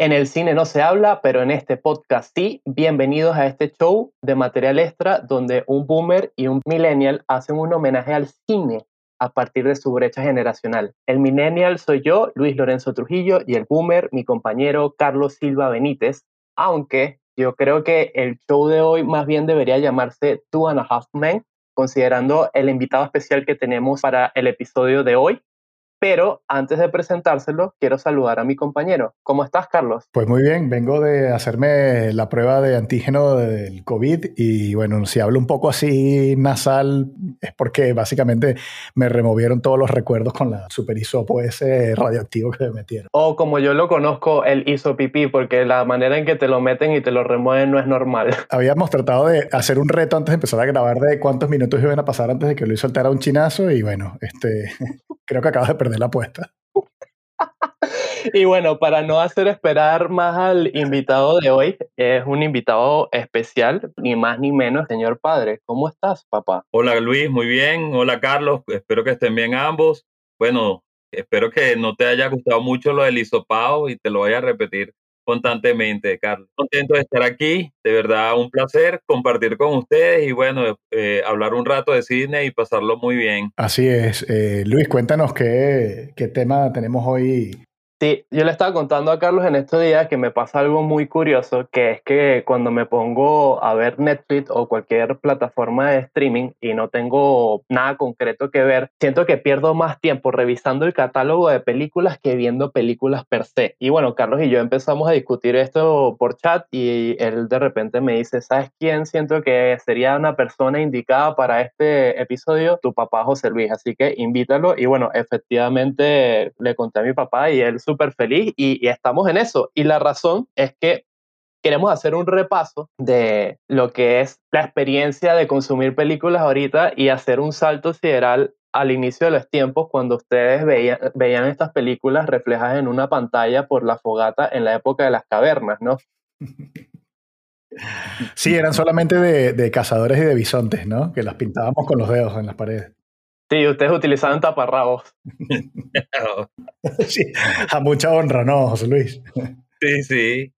En el cine no se habla, pero en este podcast sí. Bienvenidos a este show de material extra donde un boomer y un millennial hacen un homenaje al cine a partir de su brecha generacional. El millennial soy yo, Luis Lorenzo Trujillo, y el boomer, mi compañero Carlos Silva Benítez, aunque yo creo que el show de hoy más bien debería llamarse Two and a Half Men, considerando el invitado especial que tenemos para el episodio de hoy, pero antes de presentárselo, quiero saludar a mi compañero. ¿Cómo estás, Carlos? Pues muy bien, vengo de hacerme la prueba de antígeno del COVID y bueno, si hablo un poco así nasal es porque básicamente me removieron todos los recuerdos con la super hisopo ese radioactivo que me metieron. O como yo lo conozco, el isopipí, porque la manera en que te lo meten y te lo remueven no es normal. Habíamos tratado de hacer un reto antes de empezar a grabar de cuántos minutos iban a pasar antes de que Luis soltara un chinazo y bueno, este creo que acabas de perder de la apuesta. Y bueno, para no hacer esperar más al invitado de hoy, es un invitado especial, ni más ni menos, señor padre. ¿Cómo estás, papá? Hola Luis, muy bien. Hola Carlos, espero que estén bien ambos. Bueno, espero que no te haya gustado mucho lo del hisopado y te lo vaya a repetir constantemente, Carlos. Contento de estar aquí, de verdad un placer compartir con ustedes y bueno, eh, hablar un rato de cine y pasarlo muy bien. Así es. Eh, Luis, cuéntanos qué, qué tema tenemos hoy Sí, yo le estaba contando a Carlos en estos días que me pasa algo muy curioso, que es que cuando me pongo a ver Netflix o cualquier plataforma de streaming y no tengo nada concreto que ver, siento que pierdo más tiempo revisando el catálogo de películas que viendo películas per se. Y bueno, Carlos y yo empezamos a discutir esto por chat y él de repente me dice, ¿sabes quién siento que sería una persona indicada para este episodio? Tu papá José Luis, así que invítalo. Y bueno, efectivamente le conté a mi papá y él súper feliz y, estamos en eso. Y la razón es que queremos hacer un repaso de lo que es la experiencia de consumir películas ahorita y hacer un salto sideral al inicio de los tiempos cuando ustedes veían, estas películas reflejadas en una pantalla por la fogata en la época de las cavernas, ¿no? Sí, eran solamente de, de cazadores y de bisontes, ¿no? Que las pintábamos con los dedos en las paredes. Sí, ustedes utilizaban taparrabos. sí, a mucha honra, ¿no, José Luis? Sí, sí.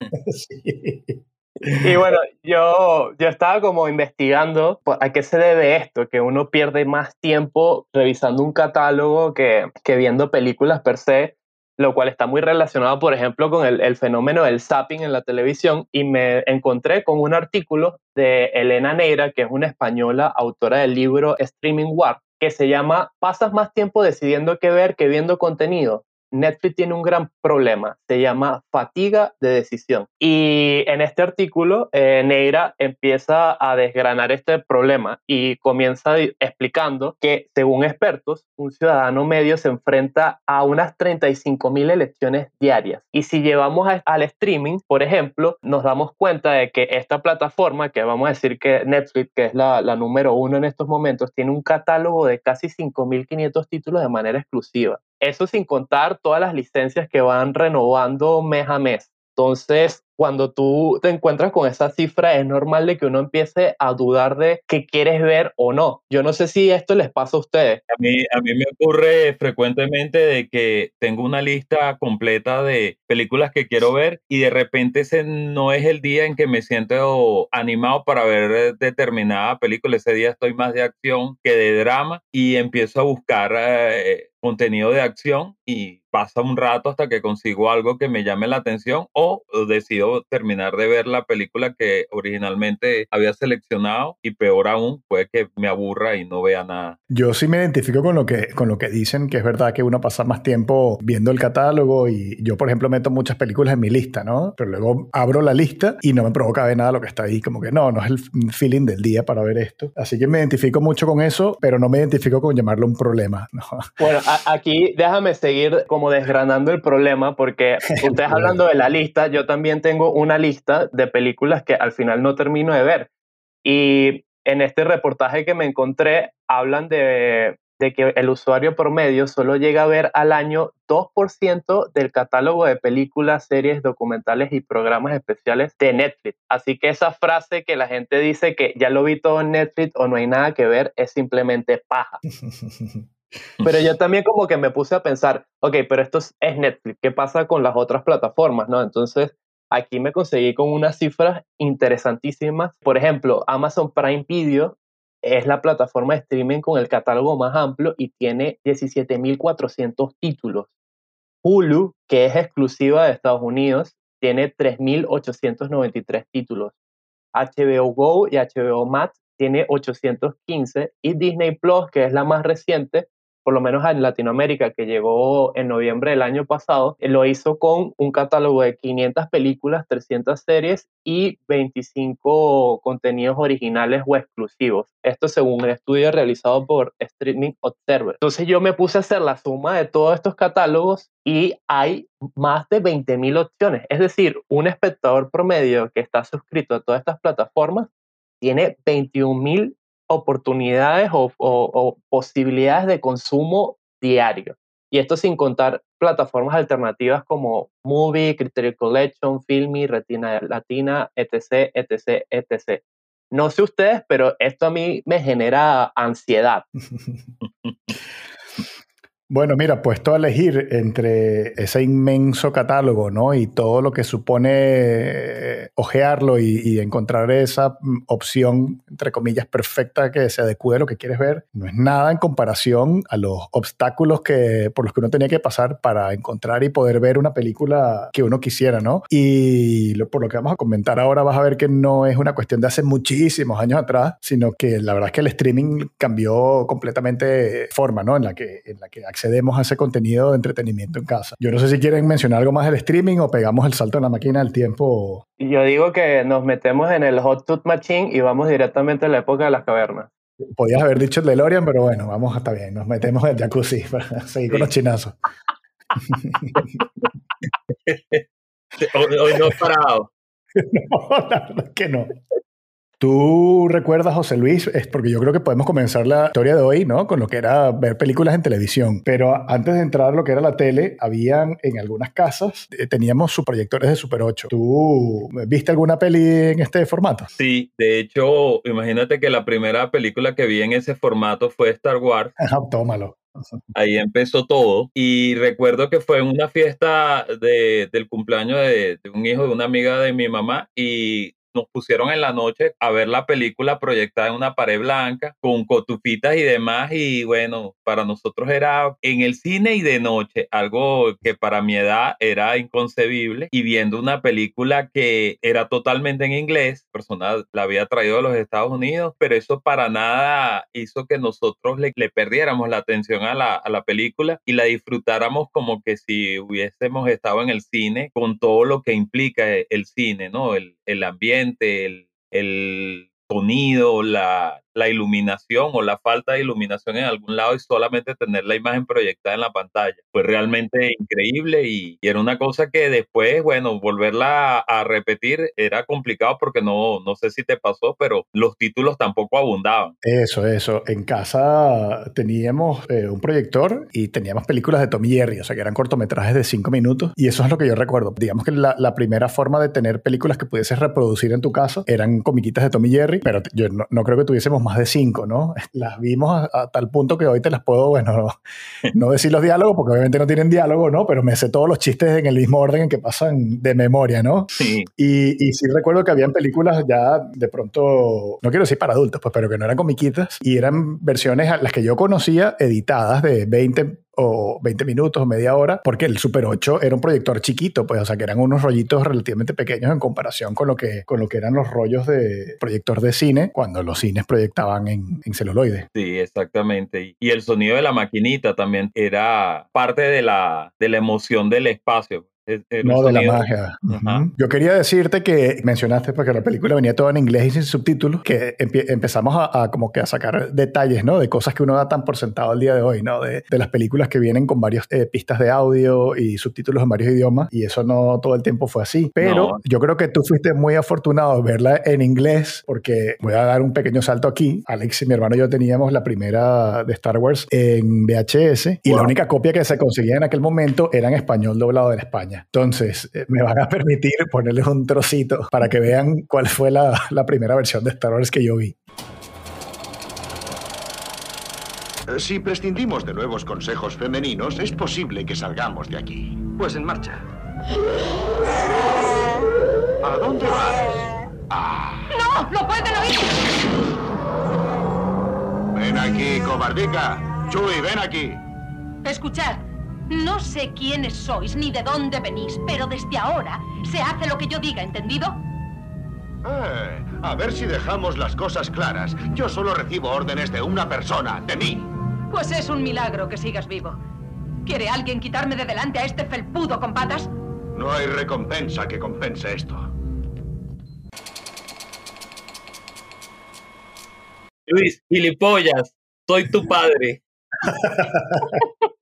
Y bueno, yo, yo estaba como investigando a qué se debe esto, que uno pierde más tiempo revisando un catálogo que, que viendo películas per se, lo cual está muy relacionado, por ejemplo, con el, el, fenómeno del zapping en la televisión. Y me encontré con un artículo de Elena Neira, que es una española autora del libro Streaming War, que se llama Pasas más tiempo decidiendo qué ver que viendo contenido. Netflix tiene un gran problema, se llama fatiga de decisión. Y en este artículo, eh, Neira empieza a desgranar este problema y comienza explicando que, según expertos, un ciudadano medio se enfrenta a unas 35 mil elecciones diarias. Y si llevamos al streaming, por ejemplo, nos damos cuenta de que esta plataforma, que vamos a decir que Netflix, que es la, la número uno en estos momentos, tiene un catálogo de casi 5.500 títulos de manera exclusiva. Eso sin contar todas las licencias que van renovando mes a mes. Entonces, cuando tú te encuentras con esa cifra, es normal de que uno empiece a dudar de qué quieres ver o no. Yo no sé si esto les pasa a ustedes. A mí, a mí me ocurre frecuentemente de que tengo una lista completa de películas que quiero ver y de repente ese no es el día en que me siento animado para ver determinada película. Ese día estoy más de acción que de drama y empiezo a buscar eh, contenido de acción y pasa un rato hasta que consigo algo que me llame la atención o decido terminar de ver la película que originalmente había seleccionado y peor aún puede que me aburra y no vea nada. Yo sí me identifico con lo que con lo que dicen que es verdad que uno pasa más tiempo viendo el catálogo y yo por ejemplo meto muchas películas en mi lista, ¿no? Pero luego abro la lista y no me provoca ver nada lo que está ahí, como que no, no es el feeling del día para ver esto. Así que me identifico mucho con eso, pero no me identifico con llamarlo un problema, ¿no? Bueno, aquí déjame seguir como desgranando el problema porque ustedes hablando de la lista, yo también tengo una lista de películas que al final no termino de ver. Y en este reportaje que me encontré hablan de, de que el usuario promedio solo llega a ver al año 2% del catálogo de películas, series, documentales y programas especiales de Netflix. Así que esa frase que la gente dice que ya lo vi todo en Netflix o no hay nada que ver es simplemente paja. Pero yo también como que me puse a pensar, ok, pero esto es Netflix, ¿qué pasa con las otras plataformas, no? Entonces, aquí me conseguí con unas cifras interesantísimas. Por ejemplo, Amazon Prime Video es la plataforma de streaming con el catálogo más amplio y tiene 17.400 títulos. Hulu, que es exclusiva de Estados Unidos, tiene 3.893 títulos. HBO Go y HBO Max tiene 815 y Disney Plus, que es la más reciente, por lo menos en Latinoamérica, que llegó en noviembre del año pasado, eh, lo hizo con un catálogo de 500 películas, 300 series y 25 contenidos originales o exclusivos. Esto según un estudio realizado por Streaming Observer. Entonces yo me puse a hacer la suma de todos estos catálogos y hay más de 20.000 opciones. Es decir, un espectador promedio que está suscrito a todas estas plataformas tiene 21.000 oportunidades o, posibilidades de consumo diario. Y esto sin contar plataformas alternativas como Movie, Criterion Collection, Filmy, Retina Latina, etc., etc., etc. No sé ustedes, pero esto a mí me genera ansiedad. Bueno, mira, puesto a elegir entre ese inmenso catálogo, ¿no? Y todo lo que supone eh, ojearlo y, encontrar esa mm, opción, entre comillas, perfecta que se adecue a lo que quieres ver, no es nada en comparación a los obstáculos que, por los que uno tenía que pasar para encontrar y poder ver una película que uno quisiera, ¿no? Y por lo que vamos a comentar ahora vas a ver que no es una cuestión de hace muchísimos años atrás, sino que la verdad es que el streaming cambió completamente forma, ¿no? En la que, en la que accedemos a ese contenido de entretenimiento en casa. Yo no sé si quieren mencionar algo más del streaming o pegamos el salto en la máquina del tiempo. Yo digo que nos metemos en el Hot Tooth Machine y vamos directamente a la época de las cavernas. Podías haber dicho el DeLorean, pero bueno, vamos, hasta bien. Nos metemos en el jacuzzi para seguir con los chinazos. hoy, hoy no he parado. no, la verdad que no. ¿Tú recuerdas, José Luis? Es porque yo creo que podemos comenzar la historia de hoy, ¿no? Con lo que era ver películas en televisión. Pero antes de entrar a lo que era la tele, habían en algunas casas, eh, teníamos sus proyectores de Super 8. ¿Tú viste alguna peli en este formato? Sí, de hecho, imagínate que la primera película que vi en ese formato fue Star Wars. Tómalo. Ahí empezó todo. Y recuerdo que fue en una fiesta de, del cumpleaños de, de, un hijo de una amiga de mi mamá y nos pusieron en la noche a ver la película proyectada en una pared blanca con cotufitas y demás y bueno, para nosotros era en el cine y de noche, algo que para mi edad era inconcebible y viendo una película que era totalmente en inglés, persona la había traído a los Estados Unidos, pero eso para nada hizo que nosotros le, perdiéramos la atención a la, a la película y la disfrutáramos como que si hubiésemos estado en el cine con todo lo que implica el cine, ¿no? El, el ambiente, el, el sonido, la, la iluminación o la falta de iluminación en algún lado y solamente tener la imagen proyectada en la pantalla. Fue realmente increíble y, era una cosa que después, bueno, volverla a, repetir era complicado porque no, no sé si te pasó, pero los títulos tampoco abundaban. Eso, eso. En casa teníamos eh, un proyector y teníamos películas de Tommy Jerry, o sea que eran cortometrajes de cinco minutos y eso es lo que yo recuerdo. Digamos que la, la primera forma de tener películas que pudieses reproducir en tu casa eran comiquitas de Tommy Jerry, pero yo no, no creo que tuviésemos más de cinco, ¿no? Las vimos a, tal punto que hoy te las puedo, bueno, no, decir los diálogos porque obviamente no tienen diálogo, ¿no? Pero me sé todos los chistes en el mismo orden en que pasan de memoria, ¿no? Sí. Y, y sí recuerdo que habían películas ya de pronto, no quiero decir para adultos, pues, pero que no eran comiquitas y eran versiones las que yo conocía editadas de 20 o 20 minutos o media hora, porque el Super 8 era un proyector chiquito, pues, o sea, que eran unos rollitos relativamente pequeños en comparación con lo que, con lo que eran los rollos de proyector de cine cuando los cines proyectaban en, en celuloide. Sí, exactamente. Y el sonido de la maquinita también era parte de la, de la emoción del espacio no, de la magia. Yo quería decirte que mencionaste porque la película venía toda en inglés y sin subtítulos, que empezamos a, como que a sacar detalles, ¿no? De cosas que uno da tan por sentado al día de hoy, ¿no? De, de las películas que vienen con varias eh, pistas de audio y subtítulos en varios idiomas y eso no todo el tiempo fue así. Pero yo creo que tú fuiste muy afortunado de verla en inglés porque voy a dar un pequeño salto aquí. Alex y mi hermano y yo teníamos la primera de Star Wars en VHS y la única copia que se conseguía en aquel momento era en español doblado en España. Entonces, eh, me van a permitir ponerles un trocito para que vean cuál fue la, la primera versión de Star Wars que yo vi. Eh, Si prescindimos de nuevos consejos femeninos, es posible que salgamos de aquí. Pues en marcha. ¿A dónde vas? Ah, ¡No! ¡Lo pueden oír! ven aquí, cobardica. Chuy, ven aquí. Escuchad, no sé quiénes sois ni de dónde venís, pero desde ahora se hace lo que yo diga, ¿entendido? Eh, a ver si dejamos las cosas claras. Yo solo recibo órdenes de una persona, de mí. Pues es un milagro que sigas vivo. ¿Quiere alguien quitarme de delante a este felpudo con patas? No hay recompensa que compense esto. Luis, gilipollas, soy tu padre.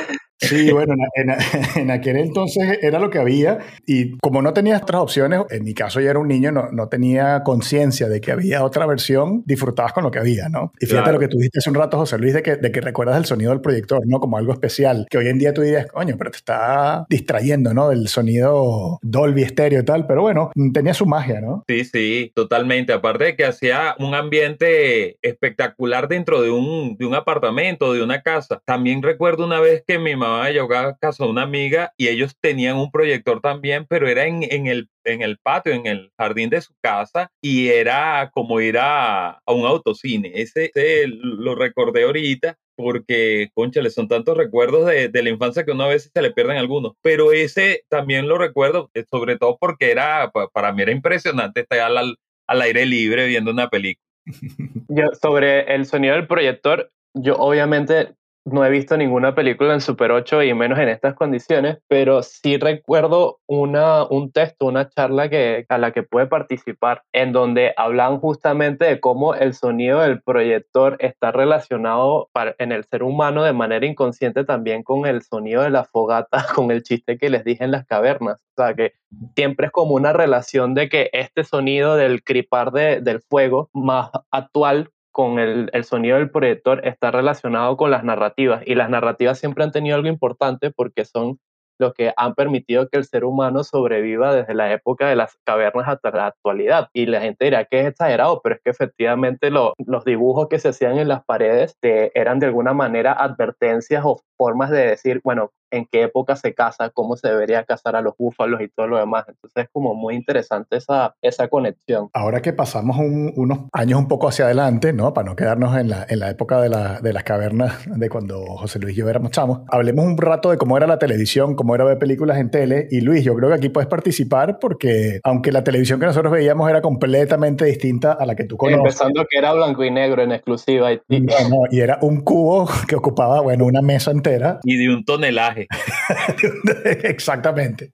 Sí, bueno, en, en- en aquel entonces era lo que había y como no tenía otras opciones, en mi caso yo era un niño, no, no tenía conciencia de que había otra versión, disfrutabas con lo que había, ¿no? Y fíjate Claro. lo que tú dijiste hace un rato, José Luis, de que, de que recuerdas el sonido del proyector, ¿no? Como algo especial, que hoy en día tú dirías, coño, pero te está distrayendo, ¿no? Del sonido Dolby estéreo y tal, pero bueno, tenía su magia, ¿no? Sí, sí, totalmente. Aparte de que hacía un ambiente espectacular dentro de un, de un apartamento, de una casa. También recuerdo una vez que mi mamá llegó a casa de una amiga y ellos tenían un proyector también, pero era en, en el, en el patio, en el jardín de su casa y era como ir a, a un autocine. Ese, ese lo recordé ahorita porque, conchale, son tantos recuerdos de, de la infancia que uno a veces se le pierden algunos. Pero ese también lo recuerdo, eh, sobre todo porque era, pa- para mí era impresionante estar al, al aire libre viendo una película. Yo, sobre el sonido del proyector, yo obviamente no he visto ninguna película en Super 8 y menos en estas condiciones, pero sí recuerdo una, un texto, una charla que, a la que pude participar, en donde hablan justamente de cómo el sonido del proyector está relacionado en el ser humano de manera inconsciente también con el sonido de la fogata, con el chiste que les dije en las cavernas. O sea, que siempre es como una relación de que este sonido del cripar de- del fuego más actual con el, sonido del proyector está relacionado con las narrativas y las narrativas siempre han tenido algo importante porque son lo que han permitido que el ser humano sobreviva desde la época de las cavernas hasta la actualidad. Y la gente dirá que es exagerado, pero es que efectivamente lo- los dibujos que se hacían en las paredes de- eran de alguna manera advertencias o formas de decir, bueno, en qué época se caza, cómo se debería cazar a los búfalos y todo lo demás. Entonces es como muy interesante esa, esa conexión. Ahora que pasamos un- unos años un poco hacia adelante, ¿no? Para no quedarnos en la, en la época de, la- de las cavernas de cuando José Luis y yo éramos chamos, hablemos un rato de cómo era la televisión, cómo era ver películas en tele. Y Luis, yo creo que aquí puedes participar porque aunque la televisión que nosotros veíamos era completamente distinta a la que tú conoces. Empezando que era blanco y negro en exclusiva. Y, y- No, no, y era un cubo que ocupaba, bueno, una mesa entera. Y de un tonelaje. Exactamente.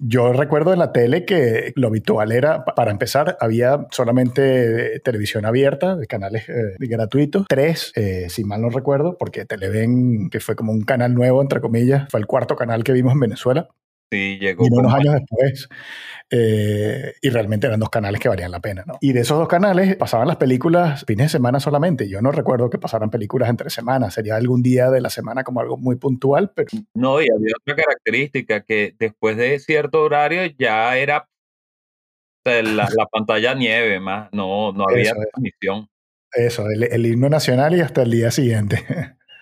Yo recuerdo en la tele que lo habitual era, pa- para empezar, había solamente televisión abierta, de canales eh, gratuitos, tres, eh, si mal no recuerdo, porque Televen, que fue como un canal nuevo, entre comillas, fue el cuarto canal que vimos en Venezuela, Sí, llegó. y unos años después. eh, y realmente eran dos canales que valían la pena, ¿no? Y de esos dos canales pasaban las películas fines de semana solamente. Yo no recuerdo que pasaran películas entre semanas. Sería algún día de la semana como algo muy puntual, pero No, y había otra característica que después de cierto horario ya era la, la pantalla nieve, más no, no había Eso transmisión Eso, el, el himno nacional y hasta el día siguiente.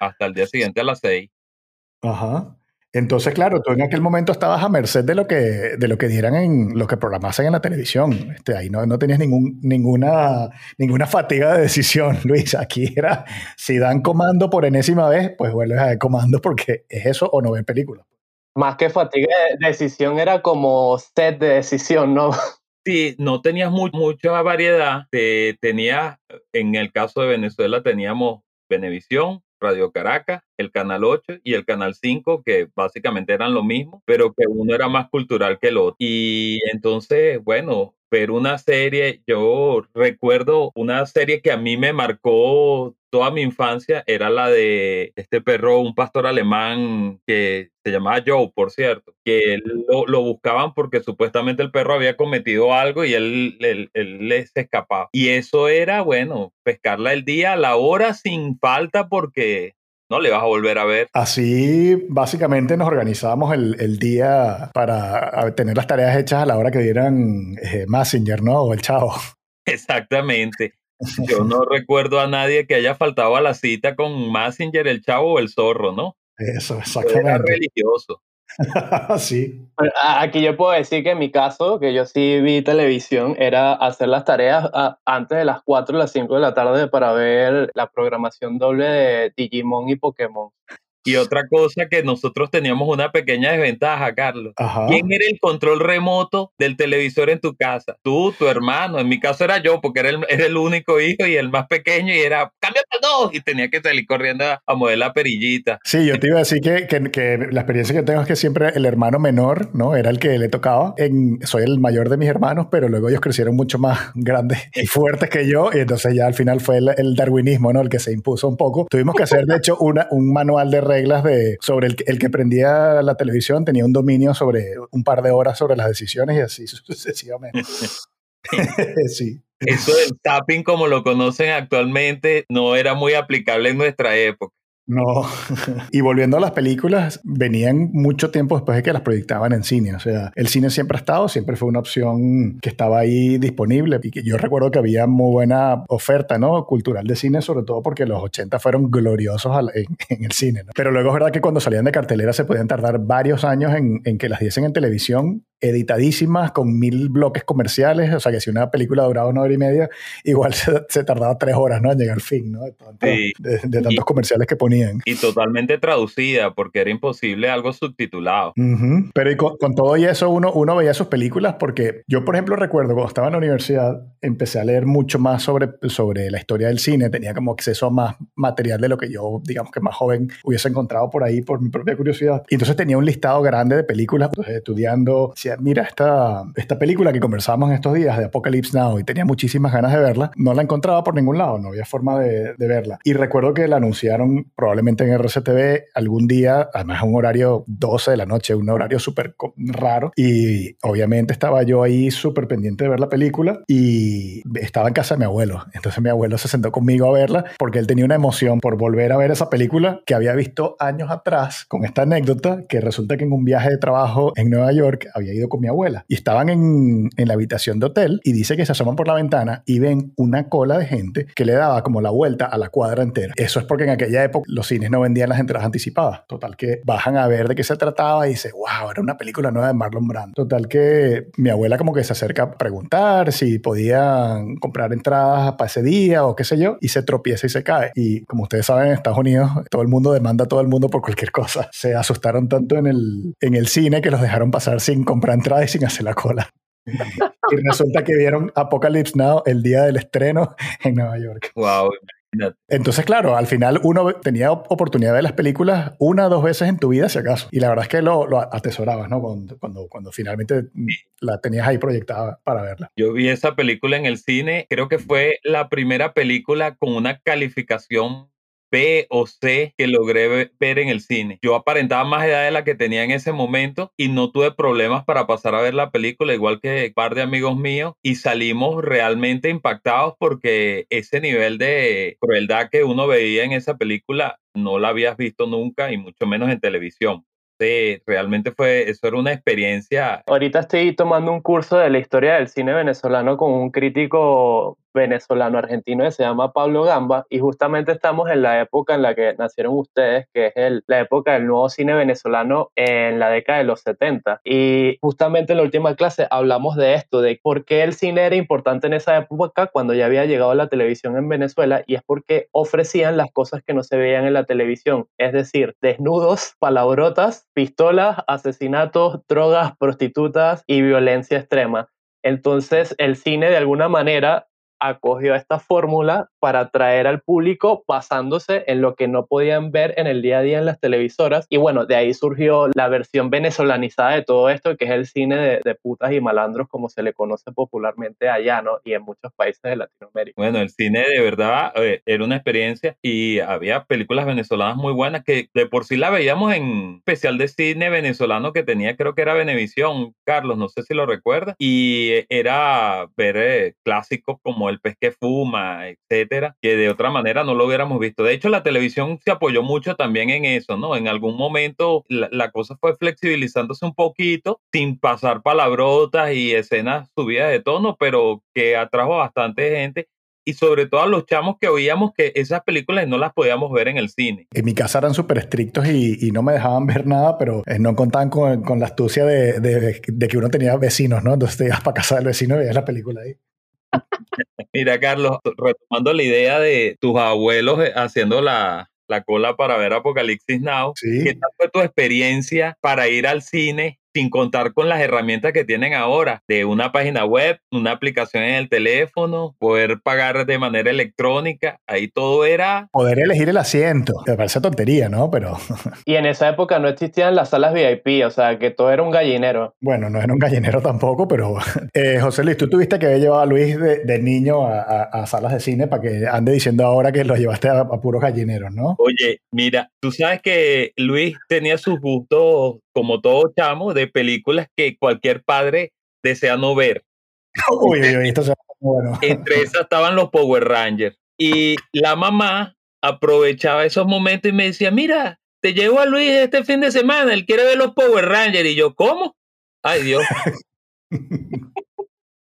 hasta el día siguiente a las seis. Ajá. Entonces, claro, tú en aquel momento estabas a merced de lo que, de lo que dieran en lo que programasen en la televisión. Este, ahí no, no tenías ningún, ninguna, ninguna fatiga de decisión, Luis. Aquí era, si dan comando por enésima vez, pues vuelves a dar comando porque es eso o no ver películas. más que fatiga de decisión, era como set de decisión, ¿no? Sí, no tenías mu- mucha variedad. Te, tenías, en el caso de Venezuela, teníamos Venevisión, Radio Caracas, el Canal 8 y el Canal 5, que básicamente eran lo mismo, pero que uno era más cultural que el otro. Y entonces, bueno, ver una serie, yo recuerdo una serie que a mí me marcó toda mi infancia, era la de este perro, un pastor alemán que se llamaba Joe, por cierto, que lo, lo buscaban porque supuestamente el perro había cometido algo y él, él, él les escapaba. Y eso era, bueno, pescarla el día, la hora, sin falta, porque no le vas a volver a ver. Así, básicamente, nos organizábamos el, el día para a, tener las tareas hechas a la hora que dieran eh, Messenger, ¿no? O el chavo. Exactamente. Yo no recuerdo a nadie que haya faltado a la cita con Massinger, el chavo o el zorro, ¿no? Eso, exactamente. Era religioso. sí. Aquí yo puedo decir que en mi caso, que yo sí vi televisión, era hacer las tareas antes de las 4 o las 5 de la tarde para ver la programación doble de Digimon y Pokémon. Y otra cosa que nosotros teníamos una pequeña desventaja, Carlos. ¿Quién era el control remoto del televisor en tu casa? Tú, tu hermano. En mi caso era yo, porque era el, era el único hijo y el más pequeño y era, cámbiate dos. Y tenía que salir corriendo a, mover la perillita. Sí, yo te iba a decir que, que, que, la experiencia que tengo es que siempre el hermano menor, ¿no? Era el que le tocaba. En, soy el mayor de mis hermanos, pero luego ellos crecieron mucho más grandes y fuertes que yo. Y entonces ya al final fue el, el darwinismo, ¿no? El que se impuso un poco. Tuvimos que hacer, de hecho, una, un manual de reglas de, sobre el, el, que prendía la televisión tenía un dominio sobre un par de horas sobre las decisiones y así sucesivamente. sí. Eso del tapping como lo conocen actualmente no era muy aplicable en nuestra época. No. y volviendo a las películas, venían mucho tiempo después de que las proyectaban en cine. O sea, el cine siempre ha estado, siempre fue una opción que estaba ahí disponible. Y que yo recuerdo que había muy buena oferta, ¿no? Cultural de cine, sobre todo porque los 80 fueron gloriosos en, el cine, ¿no? Pero luego es verdad que cuando salían de cartelera se podían tardar varios años en, en que las diesen en televisión editadísimas con mil bloques comerciales, o sea que si una película duraba una hora y media, igual se, tardaba tres horas ¿no? en llegar al fin, ¿no? de, tantos comerciales que ponían. Y totalmente traducida, porque era imposible algo subtitulado. Pero y con, todo y eso uno, uno veía sus películas porque yo, por ejemplo, recuerdo cuando estaba en la universidad, empecé a leer mucho más sobre, sobre la historia del cine, tenía como acceso a más material de lo que yo, digamos que más joven, hubiese encontrado por ahí por mi propia curiosidad. Y entonces tenía un listado grande de películas, entonces, estudiando mira, esta, esta película que conversábamos en estos días de Apocalypse Now y tenía muchísimas ganas de verla, no la encontraba por ningún lado, no había forma de, de verla. Y recuerdo que la anunciaron probablemente en RCTV algún día, además a un horario 12 de la noche, un horario súper raro. Y obviamente estaba yo ahí súper pendiente de ver la película y estaba en casa de mi abuelo. Entonces mi abuelo se sentó conmigo a verla porque él tenía una emoción por volver a ver esa película que había visto años atrás con esta anécdota que resulta que en un viaje de trabajo en Nueva York había ido con mi abuela y estaban en, en la habitación de hotel y dice que se asoman por la ventana y ven una cola de gente que le daba como la vuelta a la cuadra entera. Eso es porque en aquella época los cines no vendían las entradas anticipadas. Total que bajan a ver de qué se trataba y dice, wow, era una película nueva de Marlon Brando. Total que mi abuela como que se acerca a preguntar si podían comprar entradas para ese día o qué sé yo y se tropieza y se cae. Y como ustedes saben, en Estados Unidos todo el mundo demanda a todo el mundo por cualquier cosa. Se asustaron tanto en el, en el cine que los dejaron pasar sin comprar entrada y sin hacer la cola. y resulta que vieron Apocalypse Now el día del estreno en Nueva York. Wow, entonces, claro, al final uno tenía oportunidad de ver las películas una o dos veces en tu vida, si acaso. Y la verdad es que lo, lo atesorabas, ¿no? Cuando, cuando, cuando, finalmente la tenías ahí proyectada para verla. Yo vi esa película en el cine, creo que fue la primera película con una calificación O C que logré ver en el cine. Yo aparentaba más edad de la que tenía en ese momento y no tuve problemas para pasar a ver la película, igual que un par de amigos míos, y salimos realmente impactados porque ese nivel de crueldad que uno veía en esa película no la habías visto nunca y mucho menos en televisión. Sí, realmente fue, eso era una experiencia. Ahorita estoy tomando un curso de la historia del cine venezolano con un crítico venezolano argentino que se llama Pablo Gamba y justamente estamos en la época en la que nacieron ustedes, que es la época del nuevo cine venezolano en la década de los 70. Y justamente en la última clase hablamos de esto, de por qué el cine era importante en esa época cuando ya había llegado la televisión en Venezuela y es porque ofrecían las cosas que no se veían en la televisión, es decir, desnudos, palabrotas, pistolas, asesinatos, drogas, prostitutas y violencia extrema. Entonces el cine de alguna manera acogió esta fórmula para atraer al público basándose en lo que no podían ver en el día a día en las televisoras. Y bueno, de ahí surgió la versión venezolanizada de todo esto, que es el cine de, putas y malandros, como se le conoce popularmente allá, ¿no? Y en muchos países de Latinoamérica. Bueno, el cine de verdad eh, era una experiencia y había películas venezolanas muy buenas que de por sí la veíamos en especial de cine venezolano que tenía, creo que era Venevisión, Carlos, no sé si lo recuerda, y era ver eh, clásicos como el pez que fuma, etcétera, que de otra manera no lo hubiéramos visto. De hecho, la televisión se apoyó mucho también en eso, ¿no? En algún momento la, la cosa fue flexibilizándose un poquito, sin pasar palabrotas y escenas subidas de tono, pero que atrajo a bastante gente y sobre todo a los chamos que oíamos que esas películas no las podíamos ver en el cine. En mi casa eran súper estrictos y, no me dejaban ver nada, pero eh, no contaban con, con la astucia de, de, de, que uno tenía vecinos, ¿no? Entonces te ibas para casa del vecino y veías la película ahí. Mira, Carlos, retomando la idea de tus abuelos eh, haciendo la, la cola para ver Apocalipsis Now, ¿qué tal fue tu experiencia para ir al cine sin contar con las herramientas que tienen ahora, de una página web, una aplicación en el teléfono, poder pagar de manera electrónica, ahí todo era... Poder elegir el asiento, me parece tontería, ¿no? Pero... y en esa época no existían las salas VIP, o sea, que todo era un gallinero. Bueno, no era un gallinero tampoco, pero... Eh, José Luis, tú tuviste que haber llevado a Luis de, niño a, salas de cine para que ande diciendo ahora que lo llevaste a, a puros gallineros, ¿no? Oye, mira, tú sabes que Luis tenía sus gustos como todo chamo, de películas que cualquier padre desea no ver. Uy, uy, esto se bueno. Entre esas estaban los Power Rangers. Y la mamá aprovechaba esos momentos y me decía, mira, te llevo a Luis este fin de semana, él quiere ver los Power Rangers. Y yo, ¿cómo? Ay, Dios.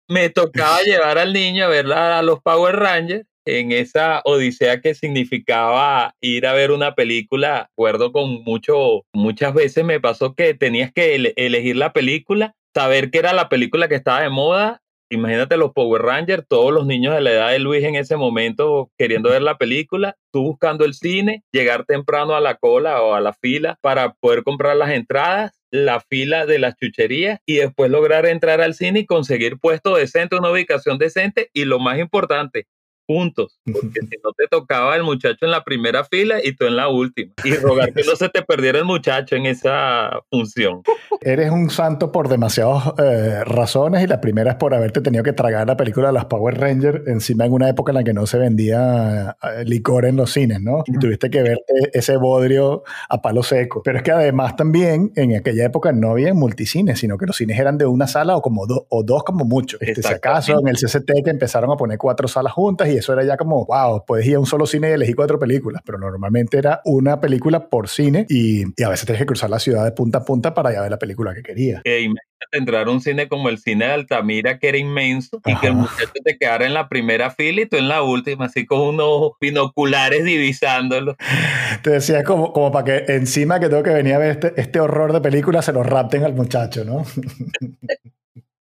me tocaba llevar al niño a ver a los Power Rangers en esa odisea que significaba ir a ver una película, acuerdo con mucho, muchas veces me pasó que tenías que elegir la película, saber que era la película que estaba de moda. Imagínate los Power Rangers, todos los niños de la edad de Luis en ese momento queriendo ver la película, tú buscando el cine, llegar temprano a la cola o a la fila para poder comprar las entradas, la fila de las chucherías y después lograr entrar al cine y conseguir puesto decente, una ubicación decente y lo más importante, juntos, porque si no te tocaba el muchacho en la primera fila y tú en la última. Y rogar que no se te perdiera el muchacho en esa función. Eres un santo por demasiadas eh, razones y la primera es por haberte tenido que tragar la película de las Power Rangers encima en una época en la que no se vendía eh, licor en los cines, ¿no? Y tuviste que verte ese bodrio a palo seco. Pero es que además también en aquella época no había multicines, sino que los cines eran de una sala o como dos o dos como mucho. Este, si acaso en el CCT que empezaron a poner cuatro salas juntas y y eso era ya como, wow, puedes ir a un solo cine y elegir cuatro películas, pero normalmente era una película por cine y, a veces tienes que cruzar la ciudad de punta a punta para ir a ver la película que querías. Imagínate entrar a un cine como el cine de Altamira, que era inmenso, y que el muchacho te quedara en la primera fila y tú en la última, así con unos binoculares divisándolo. Te decía como, como para que encima que tengo que venir a ver este, este horror de película se lo rapten al muchacho, ¿no?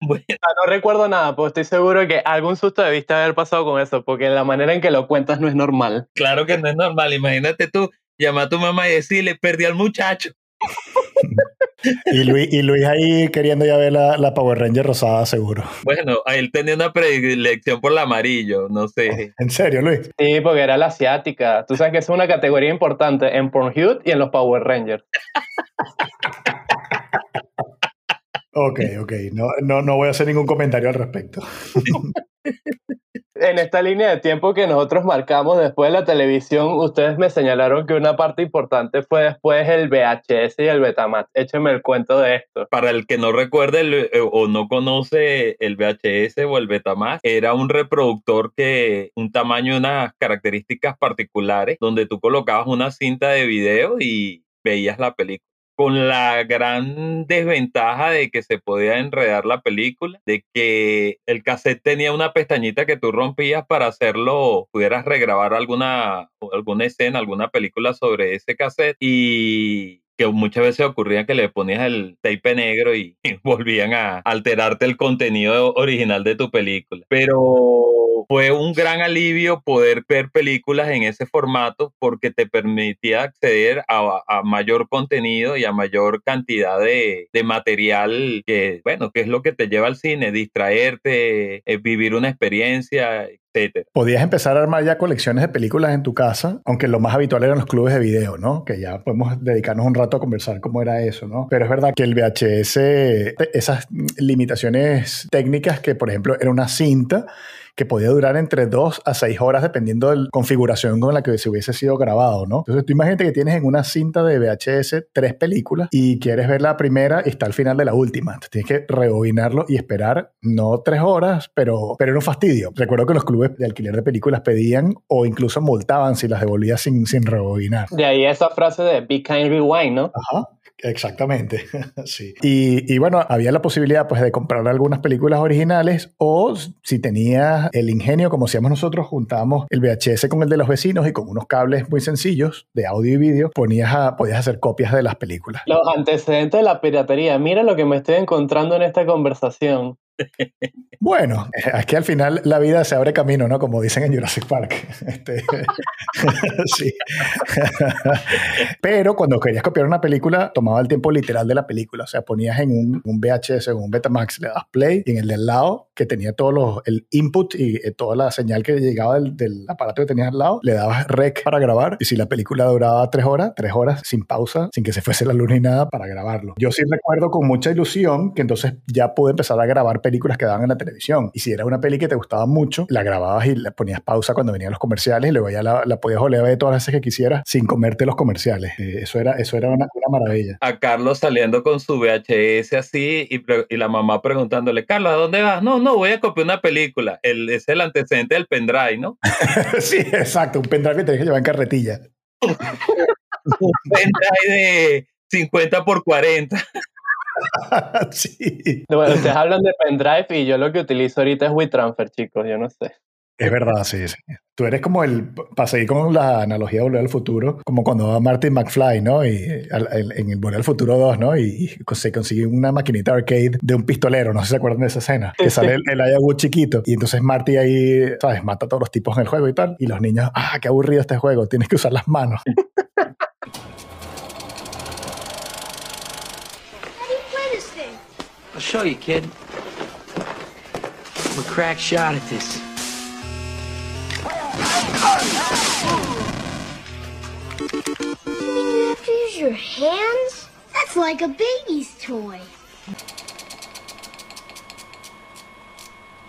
no recuerdo nada, pero estoy seguro que algún susto debiste haber pasado con eso, porque la manera en que lo cuentas no es normal. Claro que no es normal. Imagínate tú, llama a tu mamá y decirle, perdí al muchacho. y, Luis, y Luis ahí queriendo ya ver la, la, Power Ranger rosada, seguro. Bueno, él tenía una predilección por el amarillo, no sé. ¿En serio, Luis? Sí, porque era la asiática. Tú sabes que es una categoría importante en Pornhub y en los Power Rangers. Ok, ok. No, no, no voy a hacer ningún comentario al respecto. en esta línea de tiempo que nosotros marcamos después de la televisión, ustedes me señalaron que una parte importante fue después el VHS y el Betamax. Écheme el cuento de esto. Para el que no recuerde eh, o no conoce el VHS o el Betamax, era un reproductor que un tamaño y unas características particulares donde tú colocabas una cinta de video y veías la película con la gran desventaja de que se podía enredar la película, de que el cassette tenía una pestañita que tú rompías para hacerlo, pudieras regrabar alguna, alguna escena, alguna película sobre ese cassette y que muchas veces ocurría que le ponías el tape negro y volvían a alterarte el contenido original de tu película. Pero fue un gran alivio poder ver películas en ese formato porque te permitía acceder a, mayor contenido y a mayor cantidad de, material que, bueno, que es lo que te lleva al cine, distraerte, eh, vivir una experiencia, Podías empezar a armar ya colecciones de películas en tu casa, aunque lo más habitual eran los clubes de video, ¿no? Que ya podemos dedicarnos un rato a conversar cómo era eso, ¿no? Pero es verdad que el VHS, esas limitaciones técnicas que, por ejemplo, era una cinta, que podía durar entre 2 a 6 horas dependiendo de la configuración con la que se hubiese sido grabado, ¿no? Entonces tú imagínate que tienes en una cinta de VHS tres películas y quieres ver la primera y está al final de la última. Entonces tienes que rebobinarlo y esperar no tres horas, pero, pero era un fastidio. Recuerdo que los clubes de alquiler de películas pedían o incluso multaban si las devolvías sin, sin rebobinar. De ahí esa frase de Be Kind Rewind, ¿no? Ajá. Exactamente, sí. Y, bueno, había la posibilidad pues de comprar algunas películas originales o si tenías el ingenio, como hacíamos nosotros, juntábamos el VHS con el de los vecinos y con unos cables muy sencillos de audio y vídeo, podías hacer copias de las películas. Los antecedentes de la piratería. Mira lo que me estoy encontrando en esta conversación. Bueno, es que al final la vida se abre camino, ¿no? Como dicen en Jurassic Park. Este, sí. Pero cuando querías copiar una película, tomaba el tiempo literal de la película. O sea, ponías en un, un VHS o un Betamax, le das play y en el del lado, que tenía todo los, el input y eh, toda la señal que llegaba del, del aparato que tenías al lado, le dabas rec para grabar. Y si la película duraba tres horas, tres horas sin pausa, sin que se fuese la luz ni nada para grabarlo. Yo sí recuerdo con mucha ilusión que entonces ya pude empezar a grabar películas que daban en la televisión. Y si era una peli que te gustaba mucho, la grababas y le ponías pausa cuando venían los comerciales y luego ya la, la podías oler de todas las veces que quisieras sin comerte los comerciales. Eh, eso era, eso era una, una, maravilla. A Carlos saliendo con su VHS así y, y, la mamá preguntándole, Carlos, ¿a dónde vas? No, no, voy a copiar una película. El, es el antecedente del pendrive, ¿no? sí, exacto. Un pendrive que tenés que llevar en carretilla. un pendrive de 50 por 40. sí. Bueno, ustedes hablan de pendrive y yo lo que utilizo ahorita es WeTransfer, chicos, yo no sé. Es verdad, sí, sí. Tú eres como el, para seguir con la analogía de Volver al Futuro, como cuando va Martin McFly, ¿no? Y en el Volver al Futuro 2, ¿no? Y se consigue una maquinita arcade de un pistolero, no sé si se acuerdan de esa escena, que sale el, el chiquito. Y entonces Marty ahí, ¿sabes? Mata a todos los tipos en el juego y tal. Y los niños, ah, qué aburrido este juego, tienes que usar las manos. I'll show you, kid. I'm a crack shot at this. You have to use your hands? That's like a baby's toy.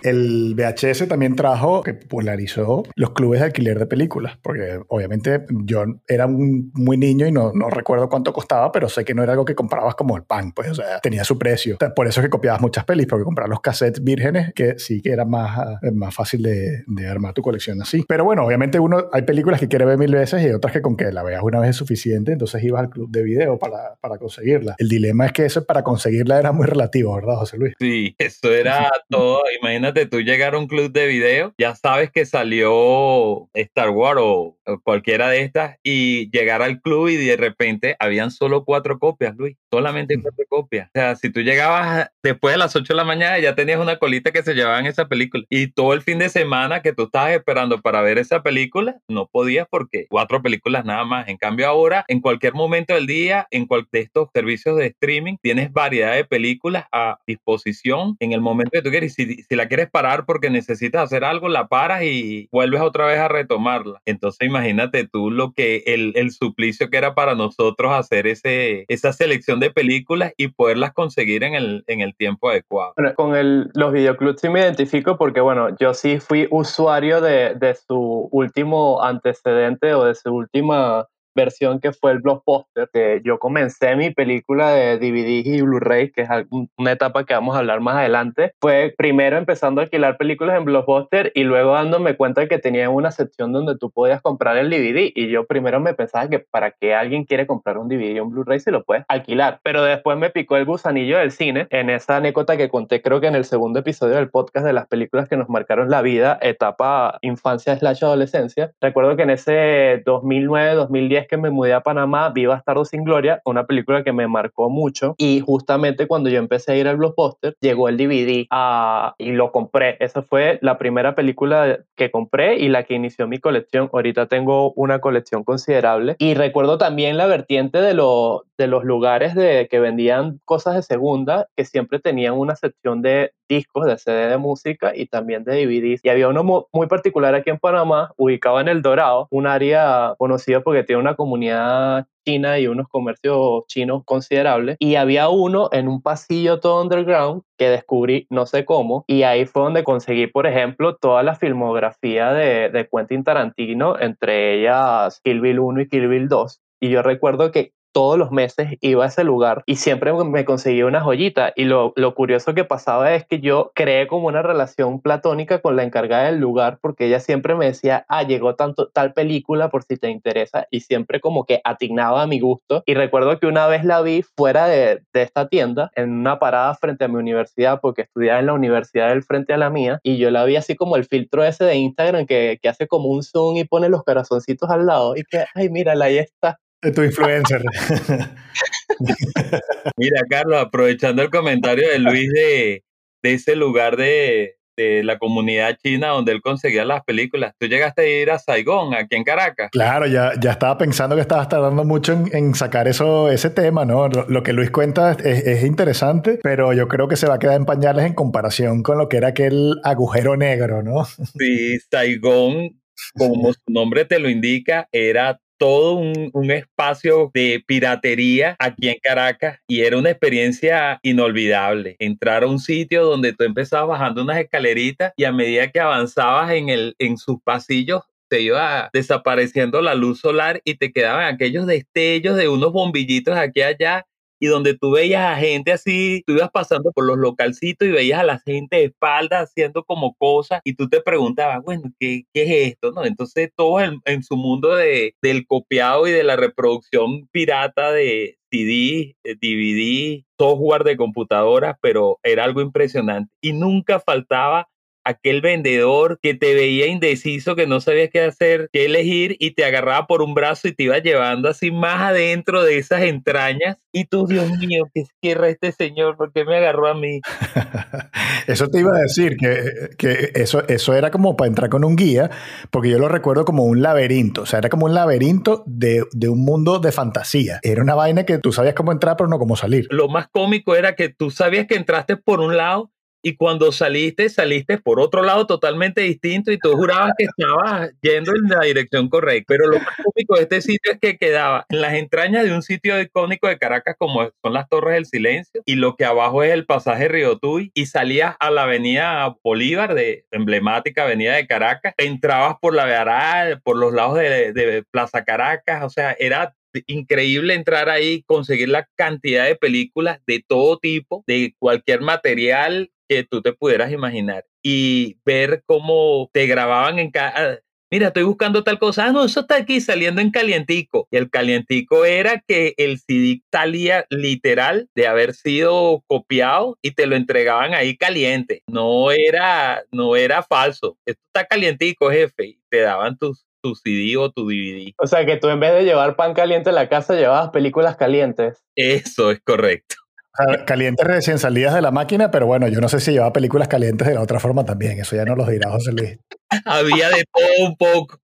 El VHS también trajo, que popularizó los clubes de alquiler de películas, porque obviamente yo era un, muy niño y no, no, recuerdo cuánto costaba, pero sé que no era algo que comprabas como el pan, pues, o sea, tenía su precio. Por eso es que copiabas muchas pelis, porque comprar los cassettes vírgenes, que sí que era más, más fácil de, de, armar tu colección así. Pero bueno, obviamente uno, hay películas que quiere ver mil veces y hay otras que con que la veas una vez es suficiente, entonces ibas al club de video para, para conseguirla. El dilema es que eso para conseguirla era muy relativo, ¿verdad, José Luis? Sí, eso era todo, imagínate de tú llegar a un club de video, ya sabes que salió Star Wars o, o, cualquiera de estas y llegar al club y de repente habían solo cuatro copias, Luis, solamente cuatro copias. O sea, si tú llegabas después de las 8 de la mañana ya tenías una colita que se llevaba en esa película y todo el fin de semana que tú estabas esperando para ver esa película, no podías porque cuatro películas nada más. En cambio ahora, en cualquier momento del día, en cual de estos servicios de streaming, tienes variedad de películas a disposición en el momento que tú quieres. Si, si la quieres parar porque necesitas hacer algo, la paras y vuelves otra vez a retomarla. Entonces imagínate tú lo que el, el suplicio que era para nosotros hacer ese, esa selección de películas y poderlas conseguir en el, en el tiempo adecuado. Con el, los videoclubs sí me identifico porque, bueno, yo sí fui usuario de, de su último antecedente o de su última versión que fue el blockbuster, que yo comencé mi película de DVD y Blu-ray, que es una etapa que vamos a hablar más adelante, fue primero empezando a alquilar películas en blockbuster y luego dándome cuenta de que tenía una sección donde tú podías comprar el DVD y yo primero me pensaba que para qué alguien quiere comprar un DVD y un Blu-ray si lo puedes alquilar, pero después me picó el gusanillo del cine en esa anécdota que conté creo que en el segundo episodio del podcast de las películas que nos marcaron la vida, etapa infancia slash adolescencia. Recuerdo que en ese 2009-2010 que me mudé a Panamá, vi Bastardo sin Gloria, una película que me marcó mucho y justamente cuando yo empecé a ir al blockbuster llegó el DVD uh, y lo compré. Esa fue la primera película que compré y la que inició mi colección. Ahorita tengo una colección considerable y recuerdo también la vertiente de, lo, de los lugares de que vendían cosas de segunda que siempre tenían una sección de discos de CD de música y también de DVDs. Y había uno muy particular aquí en Panamá, ubicado en El Dorado, un área conocida porque tiene una comunidad china y unos comercios chinos considerables. Y había uno en un pasillo todo underground que descubrí no sé cómo. Y ahí fue donde conseguí, por ejemplo, toda la filmografía de, de Quentin Tarantino, entre ellas Kill Bill 1 y Kill Bill 2. Y yo recuerdo que todos los meses iba a ese lugar y siempre me conseguía una joyita. Y lo, lo curioso que pasaba es que yo creé como una relación platónica con la encargada del lugar porque ella siempre me decía, ah, llegó tanto, tal película por si te interesa y siempre como que atignaba a mi gusto. Y recuerdo que una vez la vi fuera de, de esta tienda, en una parada frente a mi universidad, porque estudiaba en la universidad del frente a la mía, y yo la vi así como el filtro ese de Instagram que, que hace como un zoom y pone los corazoncitos al lado y que, ay, mírala, ahí está. Tu influencer. Mira, Carlos, aprovechando el comentario de Luis de, de ese lugar de, de la comunidad china donde él conseguía las películas. ¿Tú llegaste a ir a Saigón, aquí en Caracas? Claro, ya, ya estaba pensando que estabas tardando mucho en, en sacar eso, ese tema, ¿no? Lo, lo que Luis cuenta es, es, interesante, pero yo creo que se va a quedar en pañales en comparación con lo que era aquel agujero negro, ¿no? Sí, Saigón, como su nombre te lo indica, era todo un, espacio de piratería aquí en Caracas y era una experiencia inolvidable. Entrar a un sitio donde tú empezabas bajando unas escaleritas y a medida que avanzabas en, el, en sus pasillos te iba desapareciendo la luz solar y te quedaban aquellos destellos de unos bombillitos aquí allá y donde tú veías a gente así, tú ibas pasando por los localcitos y veías a la gente de espalda haciendo como cosas y tú te preguntabas, bueno, ¿qué, qué es esto? ¿no? Entonces todo en, en su mundo de, del copiado y de la reproducción pirata de CD, DVD, software de computadoras, pero era algo impresionante y nunca faltaba aquel vendedor que te veía indeciso, que no sabías qué hacer, qué elegir y te agarraba por un brazo y te iba llevando así más adentro de esas entrañas. Y tú, Dios mío, ¿qué era este señor? ¿Por qué me agarró a mí? eso te iba a decir, que, que eso, eso era como para entrar con un guía, porque yo lo recuerdo como un laberinto, o sea, era como un laberinto de, de un mundo de fantasía. Era una vaina que tú sabías cómo entrar, pero no cómo salir. Lo más cómico era que tú sabías que entraste por un lado y cuando saliste, saliste por otro lado totalmente distinto y tú jurabas que estabas yendo en la dirección correcta. Pero lo más cómico de este sitio es que quedaba en las entrañas de un sitio icónico de Caracas como son las Torres del Silencio y lo que abajo es el pasaje Río Tuy y salías a la avenida Bolívar, de emblemática avenida de Caracas, entrabas por la Vearal, por los lados de, de Plaza Caracas, o sea, era increíble entrar ahí, conseguir la cantidad de películas de todo tipo, de cualquier material que tú te pudieras imaginar y ver cómo te grababan en cada... Mira, estoy buscando tal cosa. Ah, no, eso está aquí saliendo en calientico. Y el calientico era que el CD salía literal de haber sido copiado y te lo entregaban ahí caliente. No era, no era falso. Esto está calientico, jefe. Y te daban tus, tu CD o tu DVD. O sea que tú en vez de llevar pan caliente a la casa, llevabas películas calientes. Eso es correcto. O sea, calientes recién salidas de la máquina, pero bueno, yo no sé si llevaba películas calientes de la otra forma también. Eso ya no lo dirá José Luis. Había de todo un poco.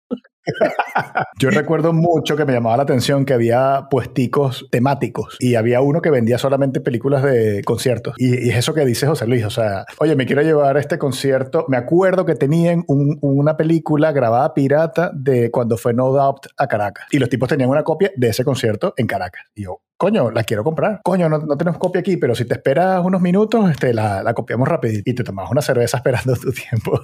Yo recuerdo mucho que me llamaba la atención que había puesticos temáticos y había uno que vendía solamente películas de conciertos. Y, y es eso que dice José Luis, o sea, oye, me quiero llevar a este concierto. Me acuerdo que tenían un, una película grabada pirata de cuando fue No Doubt a Caracas. Y los tipos tenían una copia de ese concierto en Caracas. Y yo, coño, la quiero comprar. Coño, no, no, tenemos copia aquí, pero si te esperas unos minutos, este, la, la copiamos rapidito. Y te tomabas una cerveza esperando tu tiempo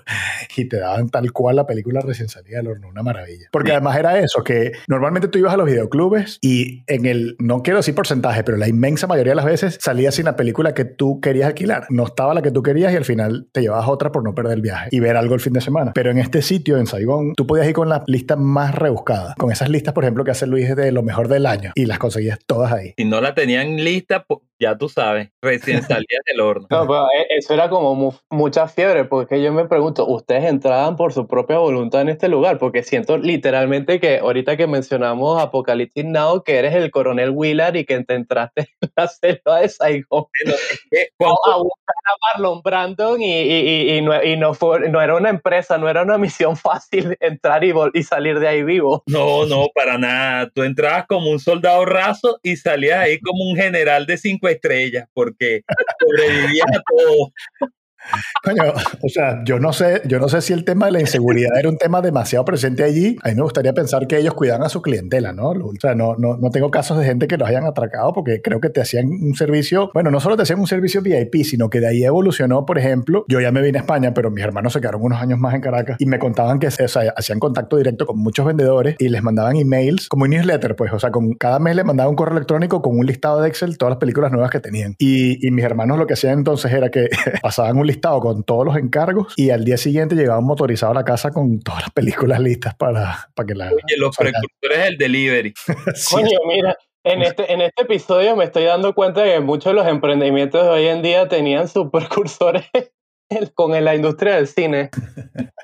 y te daban tal cual la película recién salida del horno. Una maravilla. Porque además era eso, que normalmente tú ibas a los videoclubes y en el, no quiero decir porcentaje, pero la inmensa mayoría de las veces salías sin la película que tú querías alquilar. No estaba la que tú querías y al final te llevabas otra por no perder el viaje y ver algo el fin de semana. Pero en este sitio, en Saigón, tú podías ir con la lista más rebuscada. Con esas listas, por ejemplo, que hace Luis de lo mejor del año y las conseguías todas ahí. Si no la tenían lista, ya tú sabes, recién salías del horno. No, pero eso era como mu mucha fiebre, porque yo me pregunto, ¿ustedes entraban por su propia voluntad en este lugar? Porque siento literalmente que ahorita que mencionamos Apocalipsis Now, que eres el coronel Willard y que te entraste en la selva de Saigón a buscar a Marlon Brandon y, y, y, no, y no, fue, no era una empresa, no era una misión fácil entrar y, y salir de ahí vivo. No, no, para nada. Tú entrabas como un soldado raso y salías ahí como un general de cinco estrellas porque sobrevivías a todo. Coño, o sea, yo no sé, yo no sé si el tema de la inseguridad era un tema demasiado presente allí. A mí me gustaría pensar que ellos cuidan a su clientela, ¿no? O sea, no, no, no tengo casos de gente que los hayan atracado porque creo que te hacían un servicio, bueno, no solo te hacían un servicio VIP, sino que de ahí evolucionó, por ejemplo, yo ya me vine a España, pero mis hermanos se quedaron unos años más en Caracas y me contaban que o sea, hacían contacto directo con muchos vendedores y les mandaban emails como un newsletter, pues, o sea, con cada mes les mandaban un correo electrónico con un listado de Excel, todas las películas nuevas que tenían. Y, y mis hermanos lo que hacían entonces era que pasaban un listado con todos los encargos y al día siguiente llegaba un motorizado a la casa con todas las películas listas para, para que la... Oye, los precursores del delivery. sí. Coño, mira, en este, en este episodio me estoy dando cuenta de que muchos de los emprendimientos de hoy en día tenían sus precursores con la industria del cine.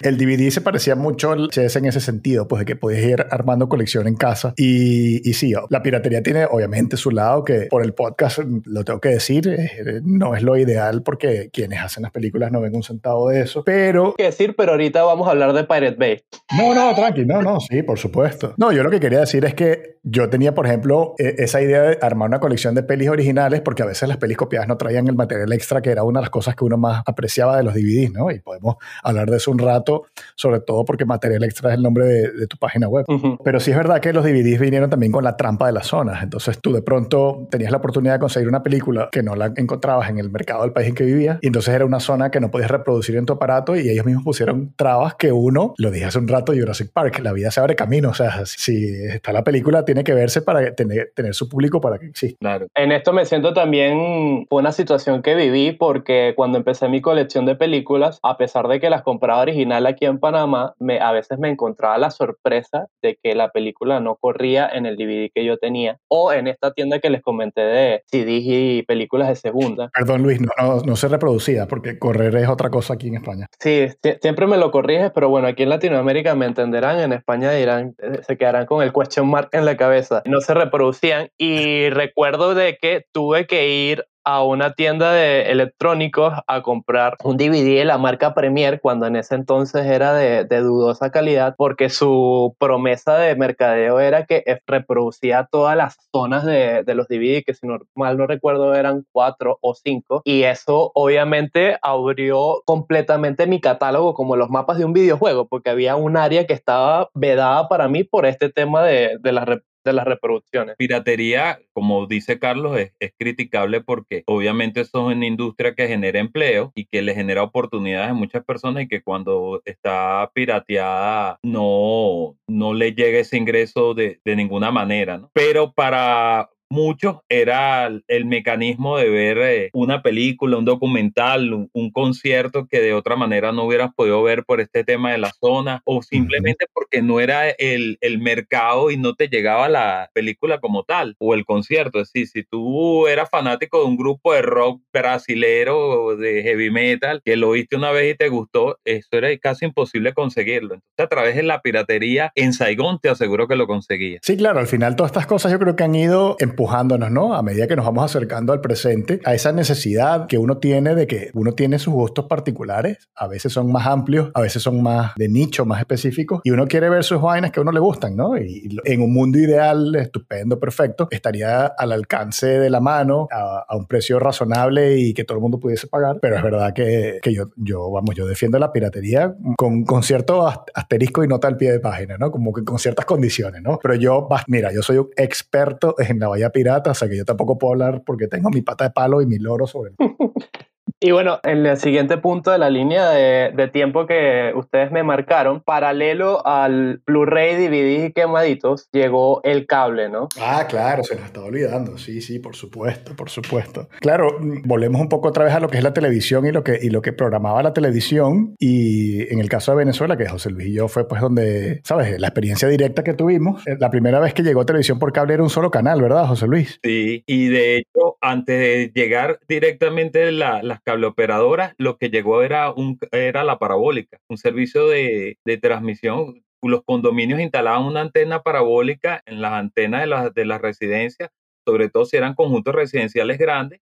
El DVD se parecía mucho al CS en ese sentido, pues de que podías ir armando colección en casa. Y, y sí, la piratería tiene obviamente su lado, que por el podcast lo tengo que decir, eh, no es lo ideal porque quienes hacen las películas no ven un centavo de eso, pero... que decir, pero ahorita vamos a hablar de Pirate Bay. No, no, tranqui, no, no, sí, por supuesto. No, yo lo que quería decir es que yo tenía, por ejemplo, e, esa idea de armar una colección de pelis originales porque a veces las pelis copiadas no traían el material extra, que era una de las cosas que uno más apreciaba de los DVDs, ¿no? Y podemos hablar de eso un rato, sobre todo porque material extra es el nombre de, tu página web. Pero sí es verdad que los DVDs vinieron también con la trampa de las zonas. Entonces tú de pronto tenías la oportunidad de conseguir una película que no la encontrabas en el mercado del país en que vivías y entonces era una zona que no podías reproducir en tu aparato y ellos mismos pusieron trabas que uno, lo dije hace un rato, Jurassic Park, la vida se abre camino. O sea, si está la película, tiene que verse para tener, tener su público para que exista. Claro. En esto me siento también una situación que viví porque cuando empecé mi colección de películas, a pesar de que las compraba original aquí en Panamá, me, a veces me encontraba la sorpresa de que la película no corría en el DVD que yo tenía o en esta tienda que les comenté de CDs y películas de segunda. Perdón Luis, no, no, no se reproducía porque correr es otra cosa aquí en España. Sí, siempre me lo corriges, pero bueno, aquí en Latinoamérica me entenderán, en España dirán, eh, se quedarán con el question mark en la cabeza. No se reproducían y recuerdo de que tuve que ir a una tienda de electrónicos a comprar un DVD de la marca Premier cuando en ese entonces era de, dudosa calidad porque su promesa de mercadeo era que reproducía todas las zonas de, los DVD que si no, mal no recuerdo eran cuatro o cinco. Y eso obviamente abrió completamente mi catálogo como los mapas de un videojuego porque había un área que estaba vedada para mí por este tema de, de la de las reproducciones. Piratería, como dice Carlos, es, es, criticable porque obviamente eso es una industria que genera empleo y que le genera oportunidades a muchas personas y que cuando está pirateada no, no le llega ese ingreso de, de ninguna manera. ¿no? Pero para muchos era el mecanismo de ver eh, una película, un documental, un, concierto que de otra manera no hubieras podido ver por este tema de la zona o simplemente porque no era el, el, mercado y no te llegaba la película como tal o el concierto. Es decir, si tú eras fanático de un grupo de rock brasilero de heavy metal que lo viste una vez y te gustó, eso era casi imposible conseguirlo. Entonces a través de la piratería en Saigón te aseguro que lo conseguías. Sí, claro, al final todas estas cosas yo creo que han ido en empujándonos, ¿no? A medida que nos vamos acercando al presente, a esa necesidad que uno tiene de que uno tiene sus gustos particulares, a veces son más amplios, a veces son más de nicho, más específicos, y uno quiere ver sus vainas que a uno le gustan, ¿no? Y en un mundo ideal, estupendo, perfecto, estaría al alcance de la mano, a, a un precio razonable y que todo el mundo pudiese pagar, pero es verdad que, que yo, yo, vamos, yo defiendo la piratería con, con cierto asterisco y nota al pie de página, ¿no? Como que con ciertas condiciones, ¿no? Pero yo, mira, yo soy un experto en la bahía pirata, o sea que yo tampoco puedo hablar porque tengo mi pata de palo y mi loro sobre Y bueno, en el siguiente punto de la línea de, de, tiempo que ustedes me marcaron, paralelo al Blu-ray, DVD y quemaditos, llegó el cable, ¿no? Ah, claro, se nos estaba olvidando. Sí, sí, por supuesto, por supuesto. Claro, volvemos un poco otra vez a lo que es la televisión y lo que, y lo que programaba la televisión. Y en el caso de Venezuela, que José Luis y yo fue pues donde, ¿sabes? La experiencia directa que tuvimos. Eh, la primera vez que llegó televisión por cable era un solo canal, ¿verdad, José Luis? Sí, y de hecho, antes de llegar directamente la, las cableoperadoras, lo que llegó era, un, era la parabólica, un servicio de, de transmisión. Los condominios instalaban una antena parabólica en las antenas de las de la residencias, sobre todo si eran conjuntos residenciales grandes,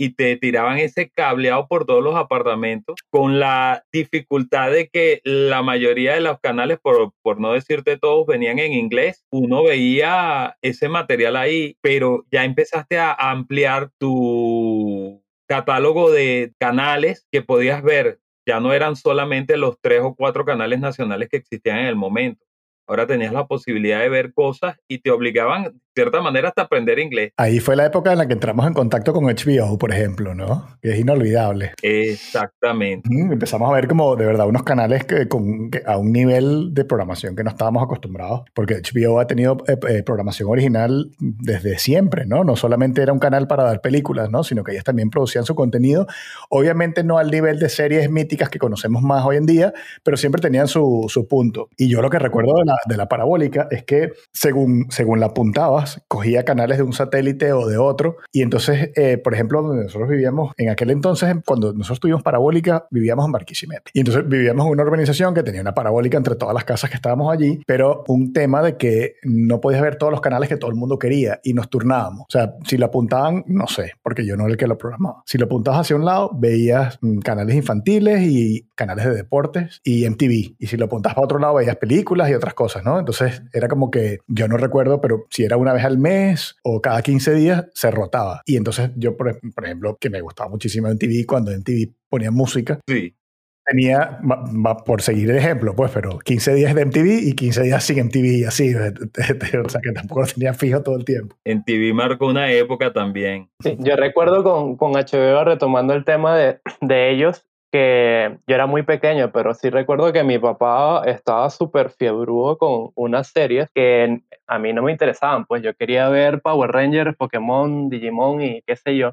y te tiraban ese cableado por todos los apartamentos con la dificultad de que la mayoría de los canales, por, por no decirte todos, venían en inglés. Uno veía ese material ahí, pero ya empezaste a ampliar tu catálogo de canales que podías ver. Ya no eran solamente los tres o cuatro canales nacionales que existían en el momento. Ahora tenías la posibilidad de ver cosas y te obligaban, cierta manera, hasta aprender inglés. Ahí fue la época en la que entramos en contacto con HBO, por ejemplo, ¿no? Que es inolvidable. Exactamente. Mm, empezamos a ver como de verdad unos canales que, con, que a un nivel de programación que no estábamos acostumbrados, porque HBO ha tenido eh, eh, programación original desde siempre, ¿no? No solamente era un canal para dar películas, ¿no? Sino que ellos también producían su contenido, obviamente no al nivel de series míticas que conocemos más hoy en día, pero siempre tenían su, su punto. Y yo lo que recuerdo de la, de la parabólica es que según, según la apuntabas, cogía canales de un satélite o de otro. Y entonces, eh, por ejemplo, donde nosotros vivíamos, en aquel entonces, cuando nosotros tuvimos parabólica, vivíamos en Barquisimeto. Y entonces vivíamos en una urbanización que tenía una parabólica entre todas las casas que estábamos allí, pero un tema de que no podías ver todos los canales que todo el mundo quería y nos turnábamos. O sea, si lo apuntaban, no sé, porque yo no era el que lo programaba. Si lo apuntabas hacia un lado, veías mm, canales infantiles y canales de deportes y MTV. Y si lo apuntabas para otro lado, veías películas y otras cosas, ¿no? Entonces era como que yo no recuerdo, pero si era una vez al mes o cada 15 días, se rotaba. Y entonces yo, por, por ejemplo, que me gustaba muchísimo MTV, cuando MTV ponía música, Sí. tenía, por seguir el ejemplo, pues, pero 15 días de MTV y 15 días sin MTV y así. O sea, que tampoco lo tenía fijo todo el tiempo. En TV marcó una época también. Sí, yo recuerdo con, con HBO, retomando el tema de, de ellos, que yo era muy pequeño, pero sí recuerdo que mi papá estaba súper fiebrudo con unas series que a mí no me interesaban, pues yo quería ver Power Rangers, Pokémon, Digimon y qué sé yo.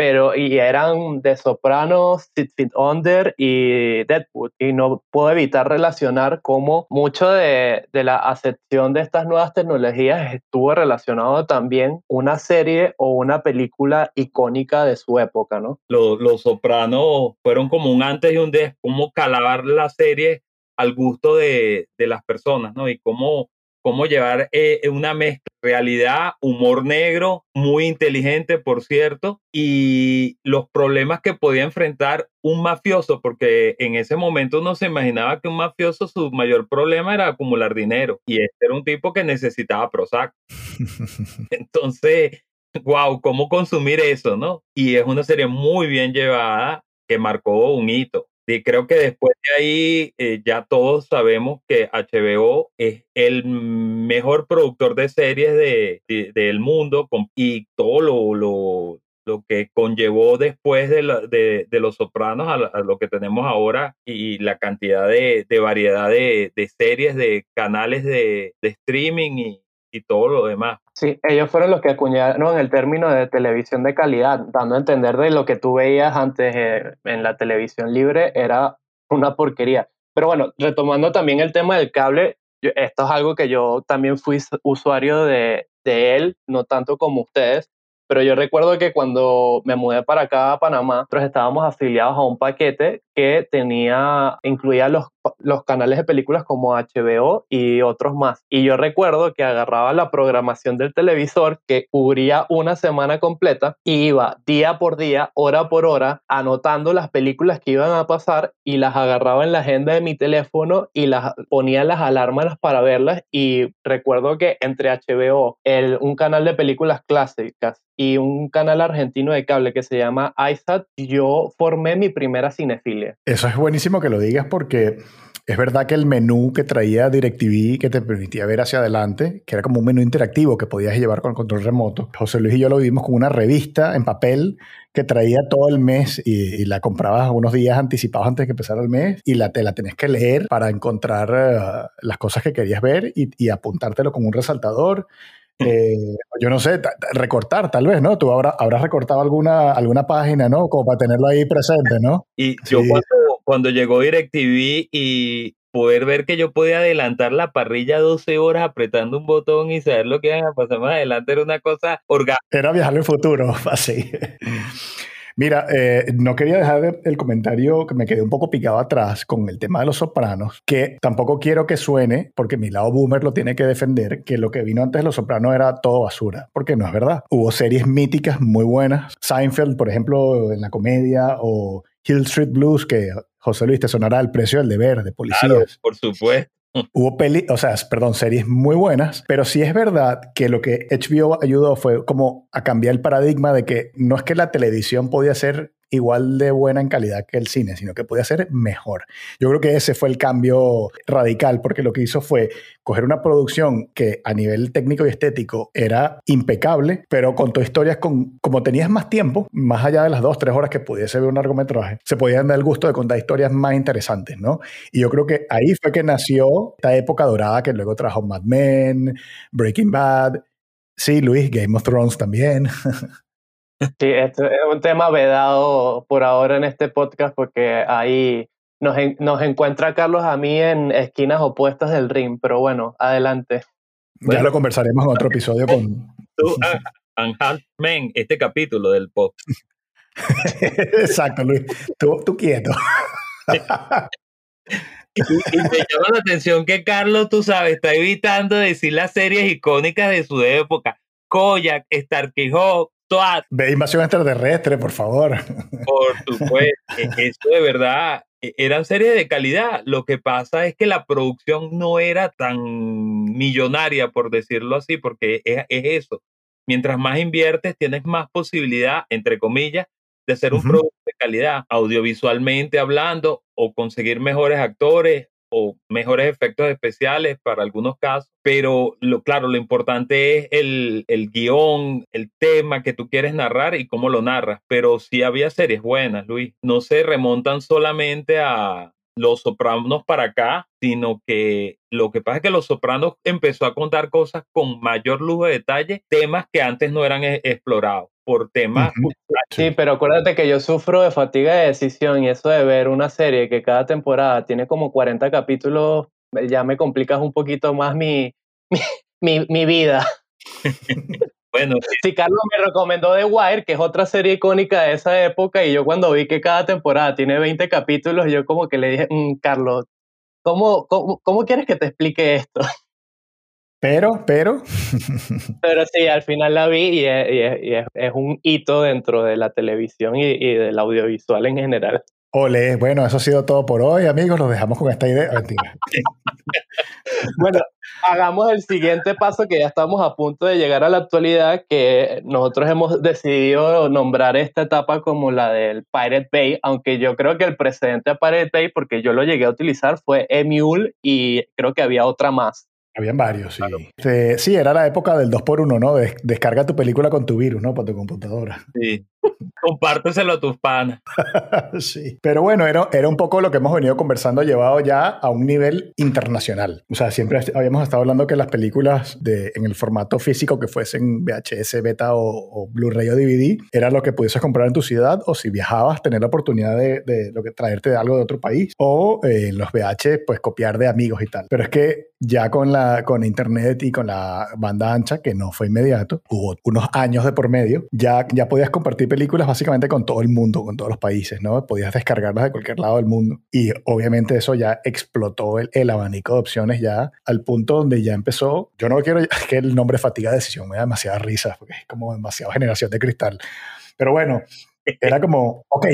Pero, y eran de Sopranos, Six Feet Under y Deadwood. Y no puedo evitar relacionar cómo mucho de, de la acepción de estas nuevas tecnologías estuvo relacionado también una serie o una película icónica de su época, ¿no? Los, los Sopranos fueron como un antes y un después, cómo calabar la serie al gusto de, de las personas, ¿no? Y cómo, cómo llevar eh, una mezcla, realidad, humor negro, muy inteligente, por cierto, y los problemas que podía enfrentar un mafioso, porque en ese momento uno se imaginaba que un mafioso su mayor problema era acumular dinero, y este era un tipo que necesitaba Prozac. Entonces, wow, ¿cómo consumir eso, no? Y es una serie muy bien llevada que marcó un hito. Y creo que después de ahí eh, ya todos sabemos que HBO es el mejor productor de series de, de- del mundo con- y todo lo, lo, lo que conllevó después de, la- de, de Los Sopranos a, la- a lo que tenemos ahora y la cantidad de, de variedad de, de series, de canales de, de streaming y, y todo lo demás. Sí, ellos fueron los que acuñaron el término de televisión de calidad, dando a entender de lo que tú veías antes eh, en la televisión libre era una porquería. Pero bueno, retomando también el tema del cable, esto es algo que yo también fui usuario de, de él, no tanto como ustedes, pero yo recuerdo que cuando me mudé para acá a Panamá, nosotros estábamos afiliados a un paquete que tenía, incluía los, los canales de películas como HBO y otros más. Y yo recuerdo que agarraba la programación del televisor que cubría una semana completa y iba día por día, hora por hora, anotando las películas que iban a pasar y las agarraba en la agenda de mi teléfono y las ponía las alarmas para verlas. Y recuerdo que entre HBO, el, un canal de películas clásicas y un canal argentino de cable que se llama iSat, yo formé mi primera cinefilia. Eso es buenísimo que lo digas porque es verdad que el menú que traía DirecTV que te permitía ver hacia adelante, que era como un menú interactivo que podías llevar con control remoto. José Luis y yo lo vimos con una revista en papel que traía todo el mes y, la comprabas unos días anticipados antes de que empezara el mes y la, te la tenés que leer para encontrar eh, las cosas que querías ver y apuntártelo con un resaltador. Eh, yo no sé, ta- ta- recortar tal vez, ¿no? Tú habrá- habrás recortado alguna, alguna página, ¿no? Como para tenerlo ahí presente, ¿no? Y yo Sí. cuando, cuando llegó DirecTV y poder ver que yo podía adelantar la parrilla 12 horas apretando un botón y saber lo que iban a pasar más adelante era una cosa orgánica. Era viajar al futuro, así. Mira, eh, no quería dejar de- el comentario que me quedé un poco picado atrás con el tema de los sopranos, que tampoco quiero que suene, porque mi lado boomer lo tiene que defender, que lo que vino antes de los sopranos era todo basura, porque no es verdad. Hubo series míticas muy buenas, Seinfeld, por ejemplo, en la comedia, o Hill Street Blues, que José Luis te sonará el precio del deber de policías. Claro, por supuesto. Hubo peli, o sea, perdón, series muy buenas, pero sí es verdad que lo que HBO ayudó fue como a cambiar el paradigma de que no es que la televisión podía ser igual de buena en calidad que el cine, sino que podía ser mejor. Yo creo que ese fue el cambio radical, porque lo que hizo fue coger una producción que a nivel técnico y estético era impecable, pero contó historias con, como tenías más tiempo, más allá de las dos, tres horas que pudiese ver un largometraje, se podían dar el gusto de contar historias más interesantes, ¿no? Y yo creo que ahí fue que nació esta época dorada que luego trajo Mad Men, Breaking Bad, sí, Luis, Game of Thrones también. Sí, esto es un tema vedado por ahora en este podcast porque ahí nos, nos encuentra Carlos a mí en esquinas opuestas del ring, pero bueno, adelante. Ya lo conversaremos en otro episodio con... Tú, Men, este capítulo del pop. Exacto, Luis. Tú, tú quieto. Y, me llama la atención que Carlos, tú sabes, está evitando decir las series icónicas de su época. Koyak, Starkey Hawk, Ve invasión extraterrestre, por favor. Por supuesto. E-, eso de verdad e-, eran series de calidad. Lo que pasa es que la producción no era tan millonaria, por decirlo así, porque es, eso. Mientras más inviertes, tienes más posibilidad, entre comillas, de hacer un producto de calidad, audiovisualmente hablando, o conseguir mejores actores, o mejores efectos especiales para algunos casos, pero lo, claro, lo importante es el, el guion, el tema que tú quieres narrar y cómo lo narras, pero sí había series buenas, Luis, no se remontan solamente a Los Sopranos para acá, sino que lo que pasa es que Los Sopranos empezó a contar cosas con mayor lujo de detalle, temas que antes no eran e, explorados por temas. Sí, pero acuérdate que yo sufro de fatiga de decisión y eso de ver una serie que cada temporada tiene como 40 capítulos, ya me complicas un poquito más mi, mi, mi, vida. bueno, sí, Carlos me recomendó The Wire, que es otra serie icónica de esa época, y yo cuando vi que cada temporada tiene 20 capítulos, yo como que le dije, mm, Carlos, ¿cómo, cómo, ¿cómo quieres que te explique esto? Pero, pero. pero sí, al final la vi y, es, un hito dentro de la televisión y, del audiovisual en general. Ole, bueno, eso ha sido todo por hoy, amigos. Los dejamos con esta idea. bueno, hagamos el siguiente paso que ya estamos a punto de llegar a la actualidad, que nosotros hemos decidido nombrar esta etapa como la del Pirate Bay, aunque yo creo que el precedente a Pirate Bay, porque yo lo llegué a utilizar, fue Emule y creo que había otra más. Habían varios, sí. Este, sí, era la época del 2x1, ¿no? descarga tu película con tu virus, ¿no? Para tu computadora. Sí. Compárteselo a tus panas. sí. Pero bueno, era, era un poco lo que hemos venido conversando, llevado ya a un nivel internacional. O sea, siempre habíamos estado hablando que las películas de, en el formato físico que fuesen VHS, beta o, Blu-ray o DVD, era lo que pudieses comprar en tu ciudad o si viajabas, tener la oportunidad de, lo que, traerte de algo de otro país o eh, los VH, pues copiar de amigos y tal. Pero es que ya con, la, con internet y con la banda ancha, que no fue inmediato, hubo unos años de por medio, ya, ya podías compartir películas básicamente con todo el mundo, con todos los países, ¿no? Podías descargarlas de cualquier lado del mundo. Y obviamente eso ya explotó el, el abanico de opciones ya al punto donde ya empezó, yo no quiero que el nombre fatiga de decisión, me da demasiada risa, porque es como demasiada generación de cristal. Pero bueno, era como, ok,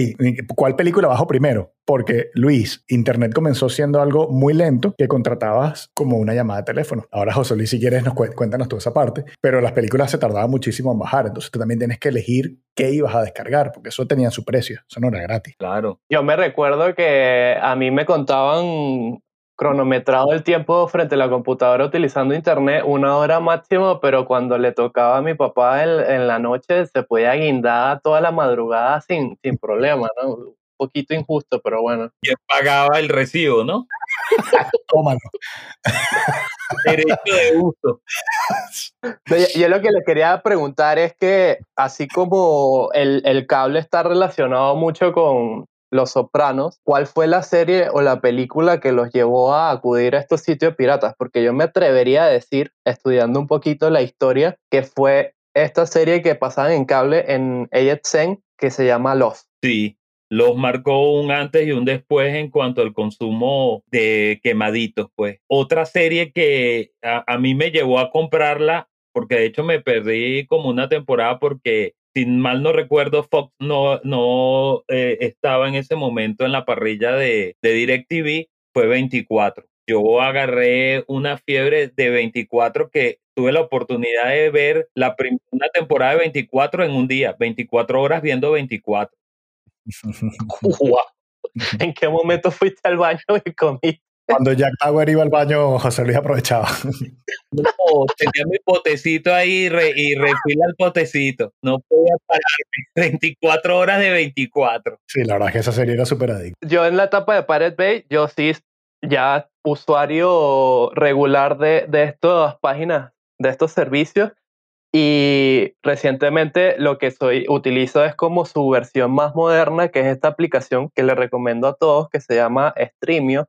¿cuál película bajo primero? Porque, Luis, Internet comenzó siendo algo muy lento que contratabas como una llamada de teléfono. Ahora, José Luis, si quieres, nos cuéntanos toda esa parte. Pero las películas se tardaban muchísimo en bajar. Entonces tú también tienes que elegir qué ibas a descargar, porque eso tenía su precio. Eso no era gratis. Claro. Yo me recuerdo que a mí me contaban cronometrado el tiempo frente a la computadora utilizando internet una hora máximo, pero cuando le tocaba a mi papá en, la noche se podía guindar toda la madrugada sin, sin problema, ¿no? Un poquito injusto, pero bueno. Y él pagaba el recibo, ¿no? Tómalo. Derecho de uso. Yo, lo que le quería preguntar es que así como el, el cable está relacionado mucho con, los Sopranos, ¿cuál fue la serie o la película que los llevó a acudir a estos sitios piratas? Porque yo me atrevería a decir, estudiando un poquito la historia, que fue esta serie que pasaba en cable en AXN que se llama Los. Sí, los marcó un antes y un después en cuanto al consumo de quemaditos, pues. Otra serie que a mí me llevó a comprarla, porque de hecho me perdí como una temporada porque si mal no recuerdo, Fox no, no eh, estaba en ese momento en la parrilla de, de DirecTV, fue 24. yo agarré una fiebre de 24 que tuve la oportunidad de ver la una temporada de 24 en un día, 24 horas viendo 24. ¿En qué momento fuiste al baño y comiste? Cuando Jack Tower iba al baño, José Luis aprovechaba. No, tenía mi potecito ahí y refila el potecito. No podía pararme. 24 horas de 24. Sí, la verdad es que esa serie era súper adicta. Yo en la etapa de Pirate Bay, yo sí ya usuario regular de, de estas páginas, de estos servicios. Y recientemente lo que soy, utilizo es como su versión más moderna, que es esta aplicación que le recomiendo a todos, que se llama Streamio,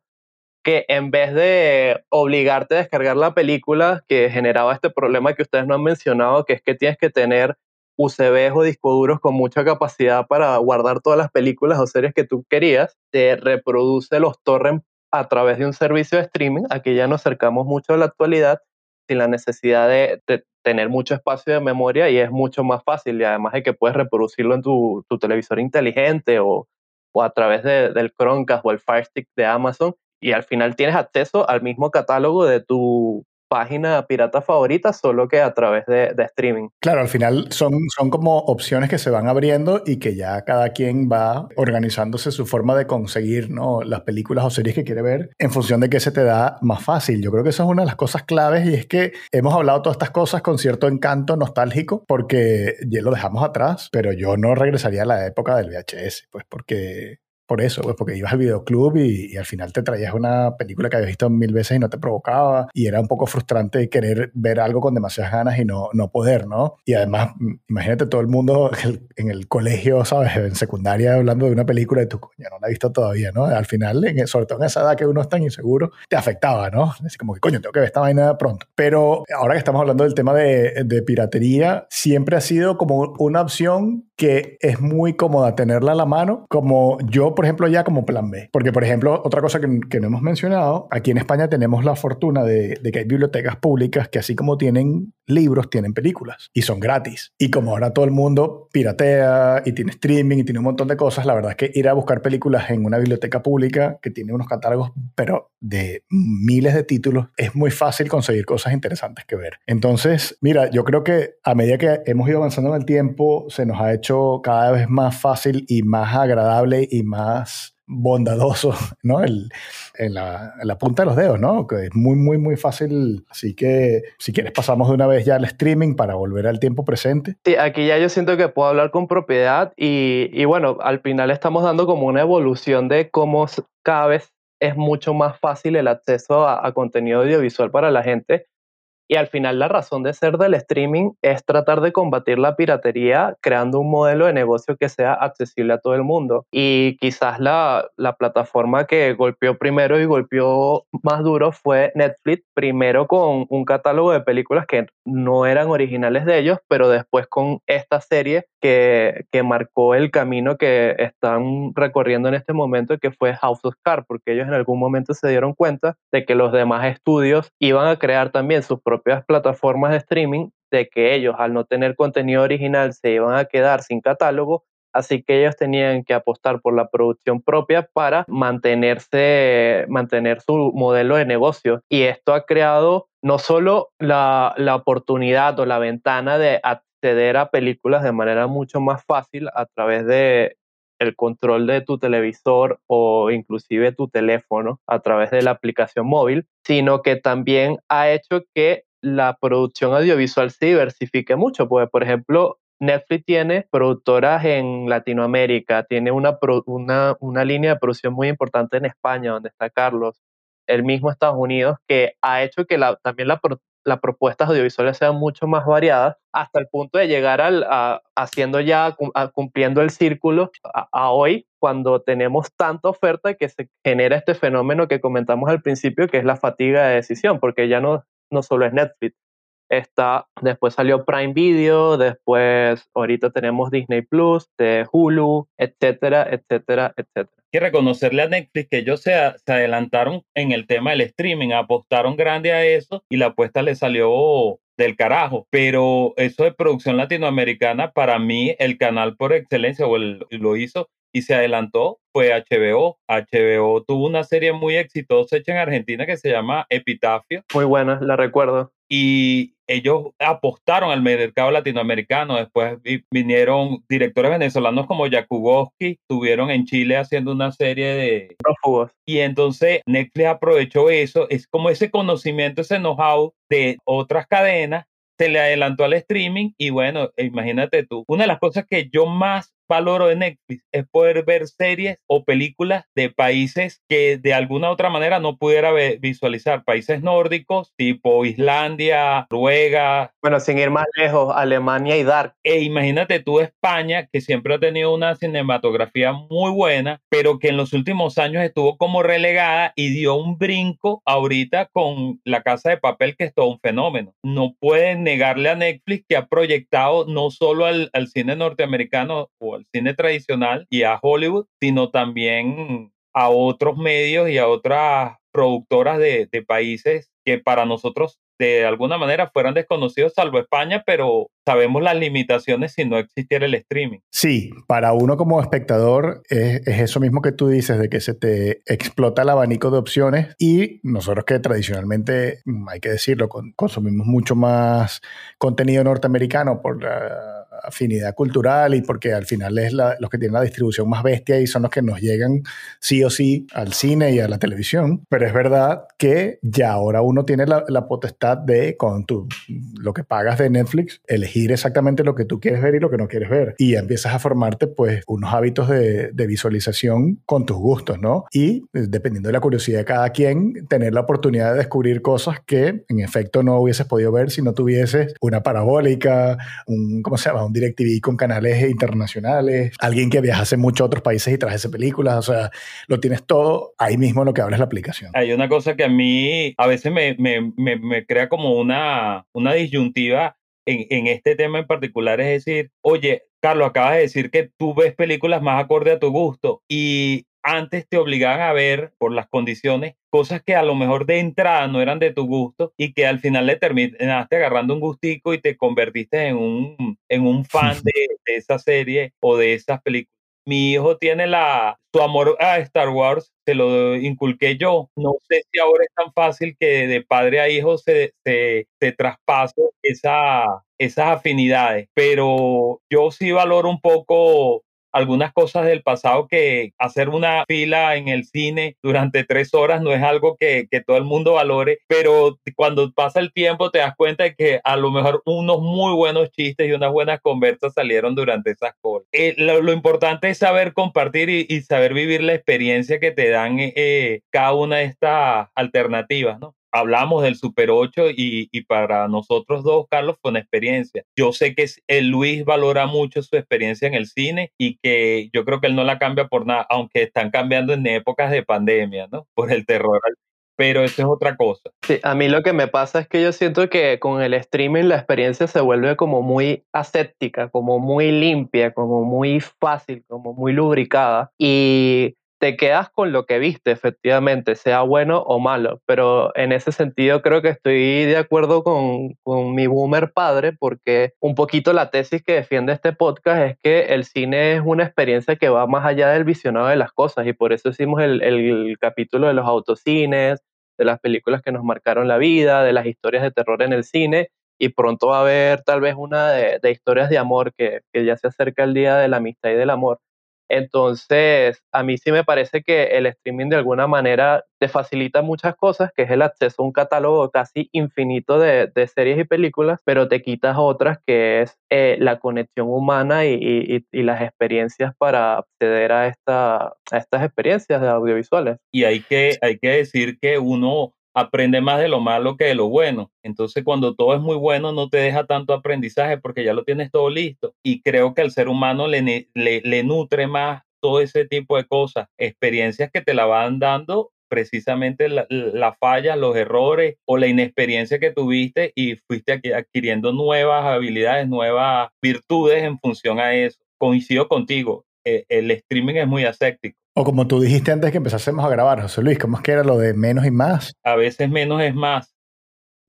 que en vez de obligarte a descargar la película que generaba este problema que ustedes no han mencionado, que es que tienes que tener UCBs o discos duros con mucha capacidad para guardar todas las películas o series que tú querías, te reproduce los torrents a través de un servicio de streaming. Aquí ya nos acercamos mucho a la actualidad sin la necesidad de, tener mucho espacio de memoria y es mucho más fácil y además de que puedes reproducirlo en tu, televisor inteligente o, o a través del Chromecast o el Fire Stick de Amazon y al final tienes acceso al mismo catálogo de tu página pirata favorita, solo que a través de, streaming. Claro, al final son, son como opciones que se van abriendo y que ya cada quien va organizándose su forma de conseguir ¿no? las películas o series que quiere ver en función de qué se te da más fácil. Yo creo que eso es una de las cosas claves y es que hemos hablado todas estas cosas con cierto encanto nostálgico porque ya lo dejamos atrás, pero yo no regresaría a la época del VHS, pues porque por eso, pues porque ibas al videoclub y, al final te traías una película que habías visto mil veces y no te provocaba y era un poco frustrante querer ver algo con demasiadas ganas y no, no poder, ¿no? Y además, imagínate todo el mundo en el colegio, ¿sabes? En secundaria hablando de una película y tú, coño, no la has visto todavía, ¿no? Al final, en, sobre todo en esa edad que uno es tan inseguro, te afectaba, ¿no? Es como que, coño, tengo que ver esta vaina pronto. Pero ahora que estamos hablando del tema de, de piratería, siempre ha sido como una opción que es muy cómoda tenerla a la mano, como yo, por ejemplo, ya como plan B. Porque, por ejemplo, otra cosa que, no hemos mencionado, aquí en España tenemos la fortuna de, de, que hay bibliotecas públicas que así como tienen libros, tienen películas y son gratis. Y como ahora todo el mundo piratea y tiene streaming y tiene un montón de cosas, la verdad es que ir a buscar películas en una biblioteca pública que tiene unos catálogos, pero de miles de títulos, es muy fácil conseguir cosas interesantes que ver. Entonces, mira, yo creo que a medida que hemos ido avanzando en el tiempo, se nos ha hecho cada vez más fácil y más agradable y más bondadoso, ¿no? El, en, la, la, punta de los dedos, ¿no? Que es muy, muy, muy fácil. Así que, si quieres, pasamos de una vez ya al streaming para volver al tiempo presente. Sí, aquí ya yo siento que puedo hablar con propiedad y, y bueno, al final estamos dando como una evolución de cómo cada vez es mucho más fácil el acceso a contenido audiovisual para la gente y al final la razón de ser del streaming es tratar de combatir la piratería creando un modelo de negocio que sea accesible a todo el mundo. Y quizás la, la plataforma que golpeó primero y golpeó más duro fue Netflix, primero con un catálogo de películas que no eran originales de ellos, pero después con esta serie que, que marcó el camino que están recorriendo en este momento, que fue House of Cards, porque ellos en algún momento se dieron cuenta de que los demás estudios iban a crear también sus propios propias plataformas de streaming de que ellos al no tener contenido original se iban a quedar sin catálogo, así que ellos tenían que apostar por la producción propia para mantenerse, mantener su modelo de negocio. Y esto ha creado no solo la, la oportunidad o la ventana de acceder a películas de manera mucho más fácil a través de el control de tu televisor o inclusive tu teléfono a través de la aplicación móvil, sino que también ha hecho que la producción audiovisual se diversifique mucho, porque por ejemplo, Netflix tiene productoras en Latinoamérica, tiene una, una, una línea de producción muy importante en España, donde está Carlos, el mismo Estados Unidos, que ha hecho que la, también la, las propuestas audiovisuales sean mucho más variadas, hasta el punto de llegar al, a, haciendo ya, cumpliendo el círculo a, hoy, cuando tenemos tanta oferta que se genera este fenómeno que comentamos al principio, que es la fatiga de decisión, porque ya no, no solo es Netflix. Está, después salió Prime Video, después ahorita tenemos Disney Plus, de Hulu, etcétera, etcétera, etcétera. Hay que reconocerle a Netflix que ellos se, se adelantaron en el tema del streaming, apostaron grande a eso y la apuesta le salió del carajo. Pero eso de producción latinoamericana, para mí, el canal por excelencia, o lo hizo, y se adelantó fue HBO. HBO tuvo una serie muy exitosa hecha en Argentina que se llama Epitafio. Muy buena, la recuerdo. Y ellos apostaron al mercado latinoamericano. Después vinieron directores venezolanos como Jakubowski, estuvieron en Chile haciendo una serie de prófugos. Y entonces Netflix aprovechó eso, es como ese conocimiento, ese know-how de otras cadenas, se le adelantó al streaming y bueno, imagínate tú, una de las cosas que yo más valoro de Netflix es poder ver series o películas de países que de alguna otra manera no pudiera visualizar. Países nórdicos tipo Islandia, Noruega. Bueno, sin ir más lejos, Alemania y Dark. E imagínate tú España, que siempre ha tenido una cinematografía muy buena, pero que en los últimos años estuvo como relegada y dio un brinco ahorita con La Casa de Papel, que es todo un fenómeno. No pueden negarle a Netflix que ha proyectado no solo al, al cine norteamericano o al cine tradicional y a Hollywood, sino también a otros medios y a otras productoras de, de países que para nosotros de alguna manera fueran desconocidos, salvo España, pero sabemos las limitaciones si no existiera el streaming. Sí, para uno como espectador es, eso mismo que tú dices, de que se te explota el abanico de opciones y nosotros que tradicionalmente, hay que decirlo, consumimos mucho más contenido norteamericano por la afinidad cultural y porque al final es los que tienen la distribución más bestia y son los que nos llegan sí o sí al cine y a la televisión. Pero es verdad que ya ahora uno tiene la, la potestad de, con tu, lo que pagas de Netflix, elegir exactamente lo que tú quieres ver y lo que no quieres ver. Y empiezas a formarte pues unos hábitos de, de visualización con tus gustos, ¿no? Y eh, dependiendo de la curiosidad de cada quien, tener la oportunidad de descubrir cosas que en efecto no hubieses podido ver si no tuvieses una parabólica, un, ¿cómo se llama? Un DirecTV con canales internacionales, alguien que viajase mucho a otros países y trajese películas, o sea, lo tienes todo ahí mismo en lo que abres la aplicación. Hay una cosa que a mí a veces me, me, me, me crea como una, una disyuntiva en, en, este tema en particular, es decir, oye, Carlos, acabas de decir que tú ves películas más acorde a tu gusto y antes te obligaban a ver por las condiciones cosas que a lo mejor de entrada no eran de tu gusto y que al final le terminaste agarrando un gustico y te convertiste en un, en un fan de, de esa serie o de esas películas mi hijo tiene la, su amor a Star Wars, se lo inculqué yo. No sé si ahora es tan fácil que de padre a hijo se, se, se traspase esa, esas afinidades, pero yo sí valoro un poco algunas cosas del pasado que hacer una fila en el cine durante tres horas no es algo que, que, todo el mundo valore, pero cuando pasa el tiempo te das cuenta de que a lo mejor unos muy buenos chistes y unas buenas conversas salieron durante esas colas. Eh, lo, lo, importante es saber compartir y, y, saber vivir la experiencia que te dan eh, cada una de estas alternativas, ¿no? Hablamos del Super 8 y, y, para nosotros dos, Carlos, fue una experiencia. Yo sé que el Luis valora mucho su experiencia en el cine y que yo creo que él no la cambia por nada, aunque están cambiando en épocas de pandemia, ¿no? Por el terror pero eso es otra cosa. Sí, a mí lo que me pasa es que yo siento que con el streaming la experiencia se vuelve como muy aséptica, como muy limpia, como muy fácil, como muy lubricada y te quedas con lo que viste, efectivamente, sea bueno o malo. Pero en ese sentido creo que estoy de acuerdo con, con, mi boomer padre, porque un poquito la tesis que defiende este podcast es que el cine es una experiencia que va más allá del visionado de las cosas, y por eso hicimos el, el capítulo de los autocines, de las películas que nos marcaron la vida, de las historias de terror en el cine, y pronto va a haber tal vez una de, de historias de amor que, que ya se acerca el día de la amistad y del amor entonces, a mí sí me parece que el streaming de alguna manera te facilita muchas cosas, que es el acceso a un catálogo casi infinito de, de series y películas, pero te quitas otras, que es eh, la conexión humana y, y, y, las experiencias para acceder a, esta, a estas experiencias de audiovisuales. Y hay que, hay que decir que uno aprende más de lo malo que de lo bueno. Entonces, cuando todo es muy bueno, no te deja tanto aprendizaje porque ya lo tienes todo listo. Y creo que al ser humano le, le, nutre más todo ese tipo de cosas, experiencias que te la van dando precisamente las la fallas, los errores o la inexperiencia que tuviste y fuiste adquiriendo nuevas habilidades, nuevas virtudes en función a eso. Coincido contigo, eh, el streaming es muy aséptico. O como tú dijiste antes que empezásemos a grabar, José Luis, ¿cómo es que era lo de menos y más? A veces menos es más.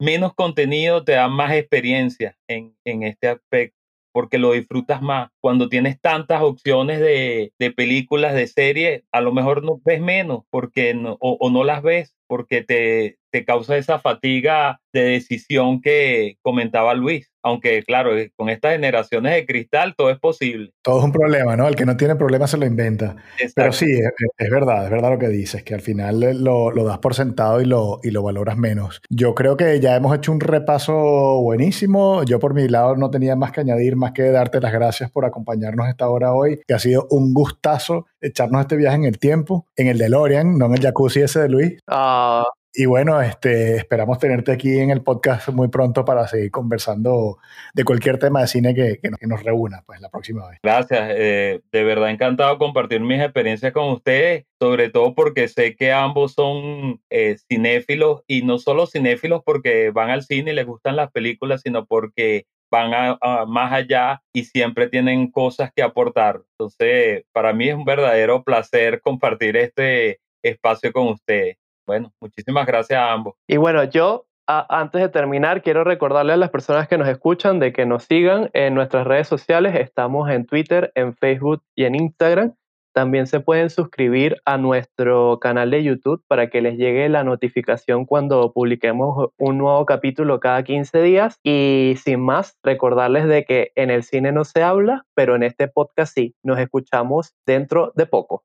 Menos contenido te da más experiencia en, en este aspecto. porque lo disfrutas más. Cuando tienes tantas opciones de, de películas, de series, a lo mejor no ves menos porque no, o, o no las ves porque te, te causa esa fatiga de decisión que comentaba Luis. Aunque, claro, eh, con estas generaciones de cristal todo es posible. Todo es un problema, ¿no? El que no tiene problema se lo inventa. Pero sí, es, es, verdad, es verdad lo que dices, que al final lo, lo, das por sentado y lo, y lo valoras menos. Yo creo que ya hemos hecho un repaso buenísimo. Yo por mi lado no tenía más que añadir, más que darte las gracias por acompañarnos esta hora hoy, que ha sido un gustazo echarnos este viaje en el tiempo, en el DeLorean, no en el jacuzzi ese de Luis. Ah, Y bueno, este, esperamos tenerte aquí en el podcast muy pronto para seguir conversando de cualquier tema de cine que, nos, reúna pues, la próxima vez. Gracias, eh, de verdad encantado compartir mis experiencias con ustedes, sobre todo porque sé que ambos son eh, cinéfilos y no solo cinéfilos porque van al cine y les gustan las películas, sino porque van a, más allá y siempre tienen cosas que aportar. Entonces, para mí es un verdadero placer compartir este espacio con ustedes. Bueno, muchísimas gracias a ambos. Y bueno, yo a, antes de terminar, quiero recordarle a las personas que nos escuchan de que nos sigan en nuestras redes sociales. Estamos en Twitter, en Facebook y en Instagram. También se pueden suscribir a nuestro canal de YouTube para que les llegue la notificación cuando publiquemos un nuevo capítulo cada 15 días. Y sin más, recordarles de que en el cine no se habla, pero en este podcast sí. Nos escuchamos dentro de poco.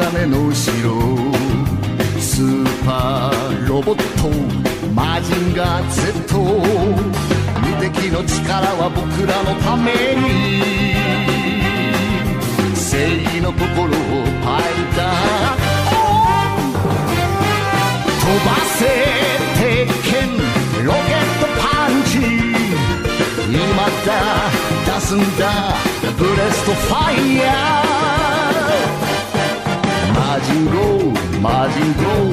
金の城スーパーロボットマジンガー Z 無敵の力は僕らのために。正義の心をファイター飛ばせ鉄拳ロケットパンチ。今だ出すんだブレストファイヤー。Mazin Go, Mazin Go.